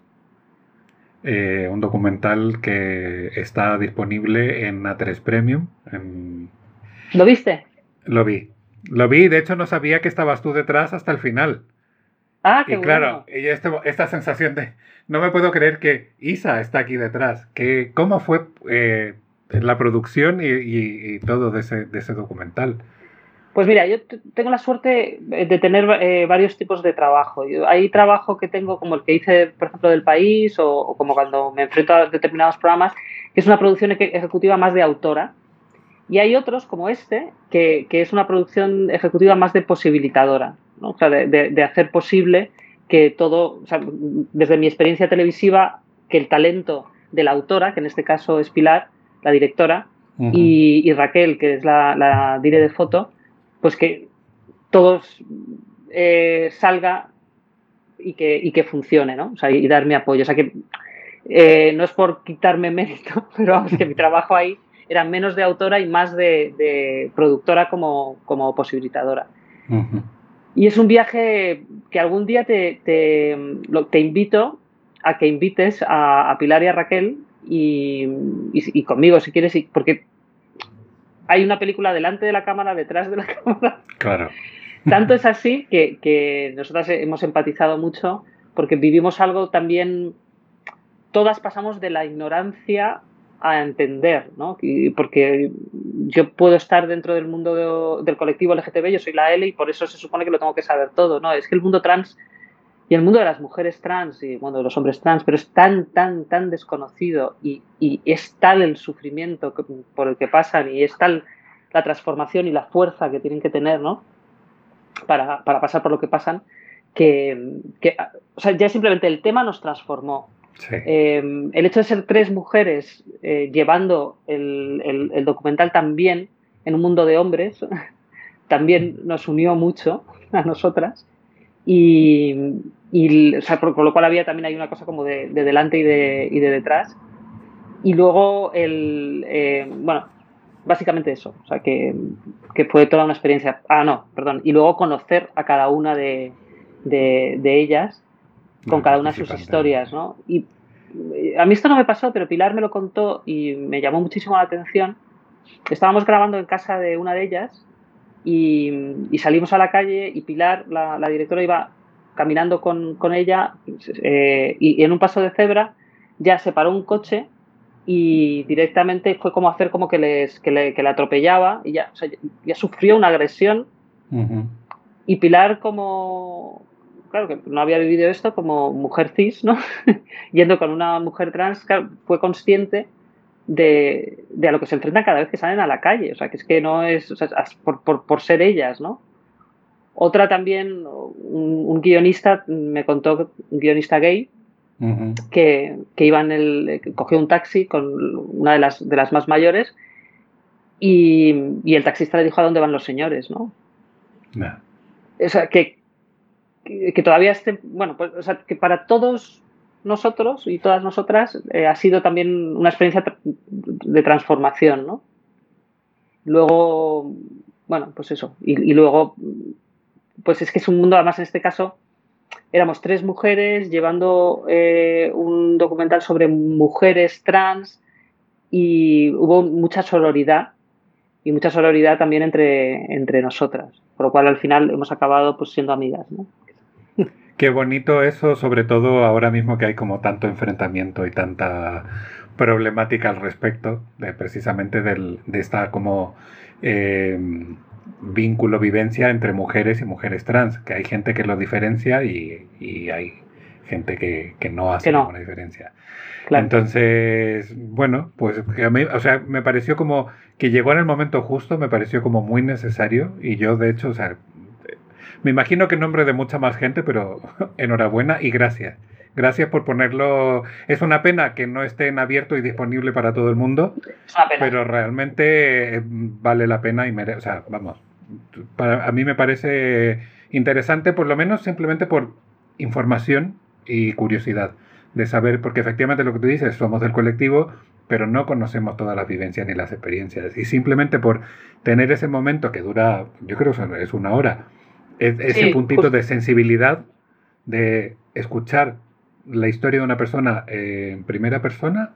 eh, un documental que está disponible en A3 Premium. ¿Lo viste? Lo vi. Lo vi, de hecho no sabía que estabas tú detrás hasta el final. Ah, qué y claro, este, esta sensación de no me puedo creer que Isa está aquí detrás. Que, ¿Cómo fue eh, la producción y, todo de ese, de ese, documental? Pues mira, yo tengo la suerte de tener eh, varios tipos de trabajo. hay trabajo que tengo como el que hice, por ejemplo, del país o, o, como cuando me enfrento a determinados programas, que es una producción ejecutiva más de autora. Y hay otros como este, que, que es una producción ejecutiva más de posibilitadora, ¿no? o sea, de, de, hacer posible que todo, o sea, desde mi experiencia televisiva, que el talento de la autora, que en este caso es Pilar, la directora, y, Raquel, que es la, la dire de foto, pues que todos eh, salga y que, y que funcione, ¿no? O sea, y darme apoyo. O sea, que eh, no es por quitarme mérito, [laughs] pero vamos, que mi trabajo ahí era menos de autora y más de, productora como, como posibilitadora. Y es un viaje que algún día te, te, te invito a que invites a, Pilar y a Raquel y, conmigo si quieres, porque hay una película delante de la cámara, detrás de la [laughs] cámara. Claro. Tanto es así que, que nosotras hemos empatizado mucho porque vivimos algo también, todas pasamos de la ignorancia a entender, ¿no? porque yo puedo estar dentro del mundo del colectivo LGTB, yo soy la L y por eso se supone que lo tengo que saber todo, ¿no? Es que el mundo trans y el mundo de las mujeres trans y bueno, de los hombres trans, pero es tan, tan, tan desconocido y, es tal el sufrimiento por el que pasan y es tal la transformación y la fuerza que tienen que tener, ¿no? Para, pasar por lo que pasan, que, que, o sea, ya simplemente el tema nos transformó. Eh, el hecho de ser tres mujeres eh, llevando el, documental también en un mundo de hombres [laughs] también nos unió mucho a nosotras. Y, por, lo cual había también hay una cosa como de, delante y de, y de, detrás. Y luego el eh, bueno básicamente eso o sea que, fue toda una experiencia. Ah no perdón. Y luego conocer a cada una de, de ellas con cada una de sus historias, ¿no? Y a mí esto no me pasó, pero Pilar me lo contó y me llamó muchísimo la atención. Estábamos grabando en casa de una de ellas y, salimos a la calle y Pilar, la, directora, iba caminando con, ella eh, y, en un paso de cebra ya se paró un coche y directamente fue como hacer como que, les, que, le, atropellaba y ya, ya sufrió una agresión. Y Pilar como, claro, que no había vivido esto como mujer cis, ¿no? [laughs] Yendo con una mujer trans, fue consciente de, a lo que se enfrentan cada vez que salen a la calle. O sea, que es que no es por, ser ellas, ¿no? Otra también, un, guionista me contó, un guionista gay, que, iba en el, cogió un taxi con una de las, de las más mayores y, el taxista le dijo a dónde van los señores, ¿no? O sea, que, que, todavía esté, bueno, pues, o sea, que para todos nosotros y todas nosotras eh, ha sido también una experiencia de transformación, ¿no? Luego, bueno, pues eso, y, luego, pues es que es un mundo, además en este caso, éramos tres mujeres llevando eh, un documental sobre mujeres trans y hubo mucha sororidad y mucha sororidad también entre, entre nosotras, por lo cual al final hemos acabado pues siendo amigas, ¿no? Qué bonito eso, sobre todo ahora mismo que hay como tanto enfrentamiento y tanta problemática al respecto, de precisamente del, de esta como em, vínculo, vivencia entre mujeres y mujeres trans, que hay gente que lo diferencia y, hay gente que, no hace ninguna diferencia. Entonces, bueno, pues a mí, o sea, me pareció como que llegó en el momento justo, me pareció como muy necesario y yo de hecho, o sea, me imagino que en nombre de mucha más gente, pero [laughs] enhorabuena y gracias. Gracias por ponerlo. Es una pena que no esté en abierto y disponible para todo el mundo, pero realmente eh, vale la pena y merece. O sea, vamos, para, a mí me parece interesante, por lo menos simplemente por información y curiosidad de saber, porque efectivamente lo que tú dices, somos del colectivo, pero no conocemos todas las vivencias ni las experiencias. Y simplemente por tener ese momento que dura, yo creo que es una hora, ese puntito de sensibilidad, de escuchar la historia de una persona en primera persona,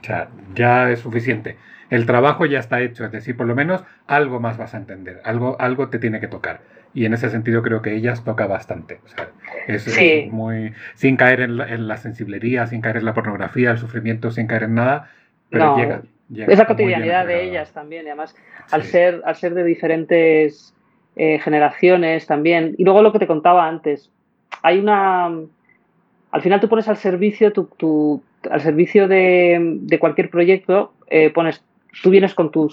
o sea, ya es suficiente. El trabajo ya está hecho, es decir, por lo menos algo más vas a entender, algo, algo te tiene que tocar. Y en ese sentido creo que ellas toca bastante. O sea, es, muy. sin caer en la, en la, sensiblería, sin caer en la pornografía, el sufrimiento, sin caer en nada, pero llega, Es la cotidianidad de ellas también, y además, al, ser, al ser de diferentes eh, generaciones también. Y luego lo que te contaba antes, hay una. Al final tú pones al servicio, tu, al servicio de, de cualquier proyecto, eh, pones, tú vienes con tu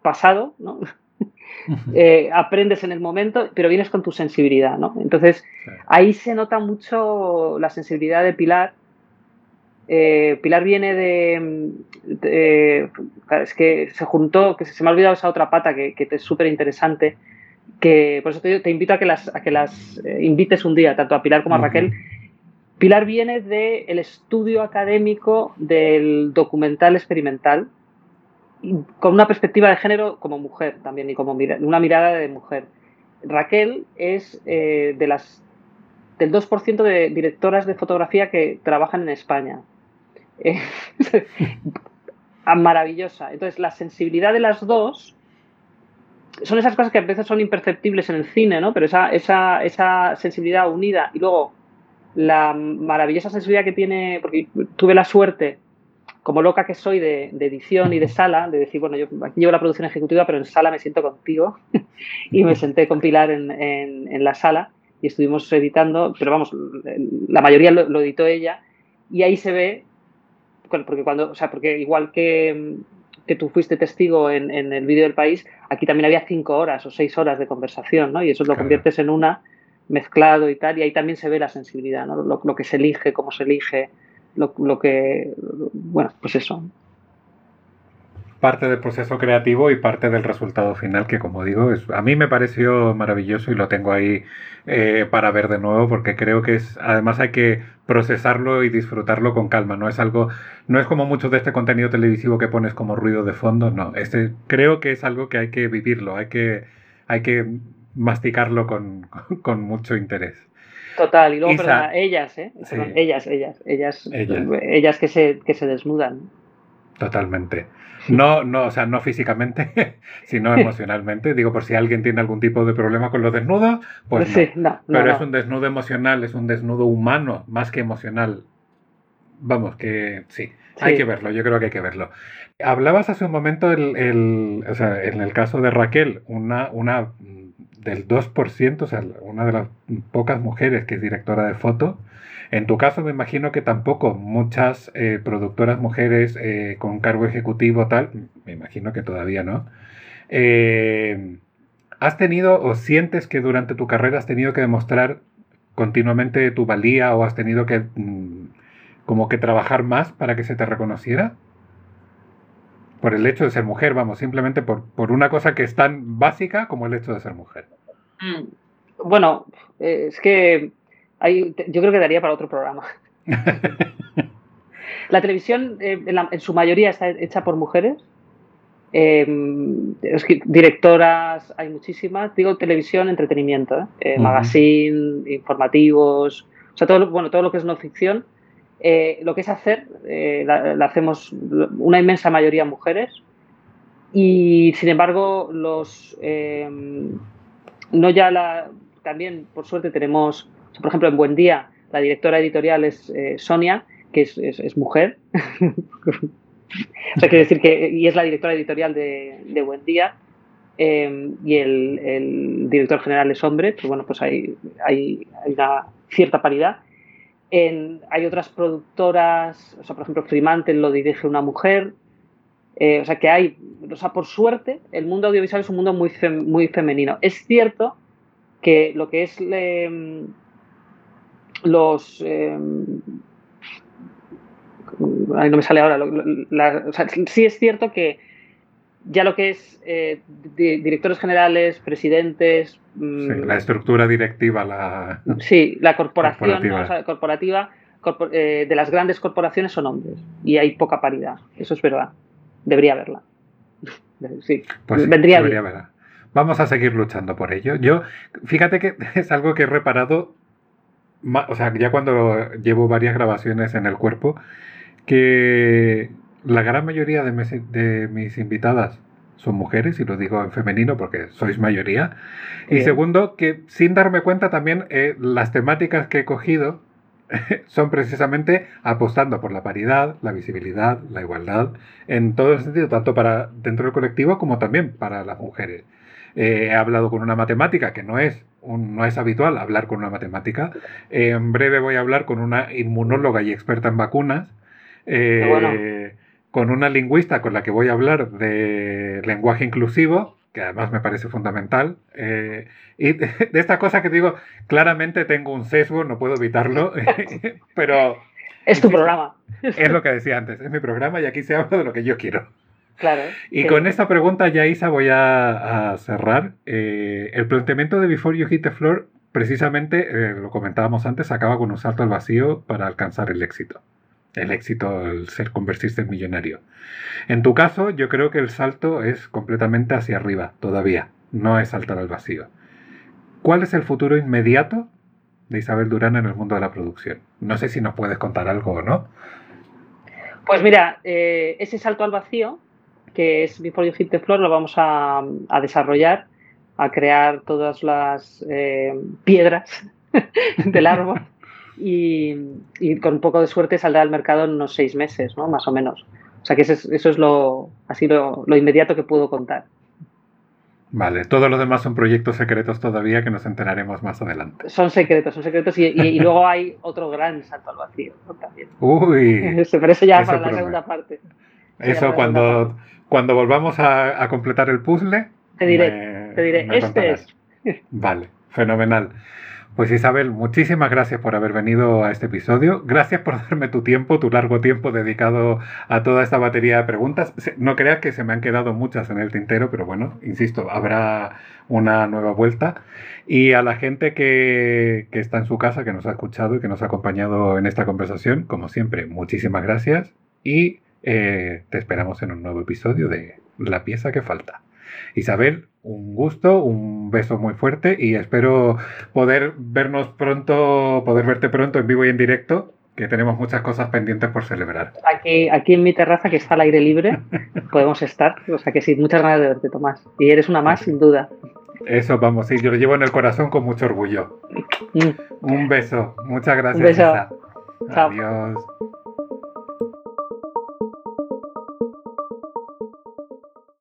pasado, ¿no? [laughs] Eh, aprendes en el momento, pero vienes con tu sensibilidad, ¿no? Entonces, ahí se nota mucho la sensibilidad de Pilar. Pilar viene de, Es que se juntó, que se me ha olvidado esa otra pata que, que es súper interesante, que por eso te, invito a que las, a que las eh, invites un día, tanto a Pilar como a Raquel. Pilar viene del estudio académico del documental experimental, con una perspectiva de género como mujer también y como una mirada de mujer. Raquel es eh, de las del 2% de directoras de fotografía que trabajan en España. Eh, [laughs] maravillosa. Entonces, la sensibilidad de las dos son esas cosas que a veces son imperceptibles en el cine, ¿no? Pero esa, esa, esa sensibilidad unida y luego la maravillosa sensibilidad que tiene, porque tuve la suerte, como loca que soy de, edición y de sala, de decir, bueno, yo aquí llevo la producción ejecutiva, pero en sala me siento contigo. [laughs] y me senté con Pilar en, en, la sala y estuvimos editando, pero vamos, la mayoría lo, lo editó ella y ahí se ve, porque cuando, o sea, porque igual que que tú fuiste testigo en, el vídeo del país, aquí también había cinco horas o seis horas de conversación, ¿no? Y eso lo conviertes en una mezclado y tal, y ahí también se ve la sensibilidad, ¿no? Lo, lo que se elige, cómo se elige, lo, lo que, bueno, pues eso parte del proceso creativo y parte del resultado final, que como digo, es, a mí me pareció maravilloso y lo tengo ahí eh, para ver de nuevo, porque creo que es, además hay que procesarlo y disfrutarlo con calma, no es algo, no es como mucho de este contenido televisivo que pones como ruido de fondo, no, este, creo que es algo que hay que vivirlo, hay que, hay que masticarlo con, [laughs] mucho interés. Total, y luego, ellas, ¿eh? ellas, ellas, ellas, ellas, ellas que, se, que se desnudan. Totalmente. No, no, o sea, no físicamente, [laughs] sino emocionalmente. Digo, por si alguien tiene algún tipo de problema con los desnudos, pues no. Pero es un desnudo emocional, es un desnudo humano, más que emocional. Vamos, que sí, hay que verlo, yo creo que hay que verlo. Hablabas hace un momento, el, o sea, en el caso de Raquel, una, una del 2%, o sea, una de las pocas mujeres que es directora de foto, en tu caso me imagino que tampoco muchas eh, productoras mujeres eh, con cargo ejecutivo tal, me imagino que todavía no. Eh, ¿Has tenido o sientes que durante tu carrera has tenido que demostrar continuamente tu valía o has tenido que mm, como que trabajar más para que se te reconociera? Por el hecho de ser mujer, vamos, simplemente por, por una cosa que es tan básica como el hecho de ser mujer. Mm. Bueno, es que yo creo que daría para otro programa. [laughs] la televisión eh, en, su mayoría está hecha por mujeres. Eh, directoras hay muchísimas. Digo televisión, entretenimiento, ¿eh? magazine, informativos, o sea, todo, bueno, todo lo que es no ficción. lo que es hacer, la, hacemos una inmensa mayoría mujeres. Y sin embargo, los no ya la también por suerte tenemos por ejemplo, en Buen Día, la directora editorial es eh, Sonia, que es, mujer. [laughs] o sea, quiere decir que, y es la directora editorial de, Buen Día. Em, y el, director general es hombre, pues bueno, pues hay, hay, una cierta paridad. hay otras productoras, o sea, por ejemplo, Fremantle lo dirige una mujer, eh, o sea, que hay, o sea, por suerte, el mundo audiovisual es un mundo muy, muy femenino. Es cierto que lo que es los... Eh, no me sale ahora. sí es cierto que ya lo que es eh, directores generales, presidentes... Mm, la estructura directiva, la... Sí, la corporación corporativa, eh, de las grandes corporaciones son hombres y hay poca paridad. Eso es verdad. Debería haberla. [laughs] Sí, pues vendría bien. Vamos a seguir luchando por ello. Yo, fíjate que [laughs] es algo que he reparado o sea, ya cuando llevo varias grabaciones en el cuerpo, que la gran mayoría de mis, invitadas son mujeres, y lo digo en femenino porque sois mayoría. Y segundo, que sin darme cuenta también eh, las temáticas que he cogido [laughs] son precisamente apostando por la paridad, la visibilidad, la igualdad, en todo el sentido, tanto para dentro del colectivo como también para las mujeres. Eh, he hablado con una matemática, que no es, no es habitual hablar con una matemática. en breve voy a hablar con una inmunóloga y experta en vacunas. Eh, con una lingüista con la que voy a hablar de lenguaje inclusivo, que además me parece fundamental. Eh, y [laughs] de, esta cosa que digo, claramente tengo un sesgo, no puedo evitarlo, [laughs] pero... Es tu programa. Es lo que decía antes, es mi programa y aquí se habla de lo que yo quiero. Claro. Y con esta pregunta ya, Isa, voy a, cerrar. Eh, el planteamiento de Before You Hit the Floor, precisamente, eh, lo comentábamos antes, acaba con un salto al vacío para alcanzar el éxito el éxito, el ser convertirse en millonario. En tu caso, yo creo que el salto es completamente hacia arriba, todavía, no es saltar al vacío. ¿Cuál es el futuro inmediato de Isabel Durán en el mundo de la producción? No sé si nos puedes contar algo o no. Pues mira, eh, ese salto al vacío, que es Before You Hit the Floor, lo vamos a, desarrollar, a crear todas las eh, piedras [laughs] del árbol [laughs] y, con un poco de suerte saldrá al mercado en unos seis meses, ¿no? Más o menos. O sea que eso es, lo, así lo, inmediato que puedo contar. Vale, todos los demás son proyectos secretos todavía que nos enteraremos más adelante. Son secretos, son secretos y, luego [laughs] hay otro gran salto al vacío también. Uy. Pero eso ya para la segunda parte. Eso, cuando, cuando volvamos a, completar el puzzle. Te diré, te diré, este es. [laughs] Vale, fenomenal. Pues Isabel, muchísimas gracias por haber venido a este episodio. Gracias por darme tu tiempo, tu largo tiempo dedicado a toda esta batería de preguntas. No creas que se me han quedado muchas en el tintero, pero bueno, insisto, habrá una nueva vuelta. Y a la gente que, está en su casa, que nos ha escuchado y que nos ha acompañado en esta conversación, como siempre, muchísimas gracias y eh, te esperamos en un nuevo episodio de La pieza que falta. Isabel, un gusto, un beso muy fuerte y espero poder vernos pronto, poder verte pronto en vivo y en directo, que tenemos muchas cosas pendientes por celebrar. Aquí, aquí en mi terraza, que está al aire libre, [laughs] podemos estar. O sea que sí, muchas ganas de verte, Tomás. Y eres una más, sin duda. Eso, vamos, sí, yo lo llevo en el corazón con mucho orgullo. Mm. Un beso, muchas gracias. Un beso. Adiós.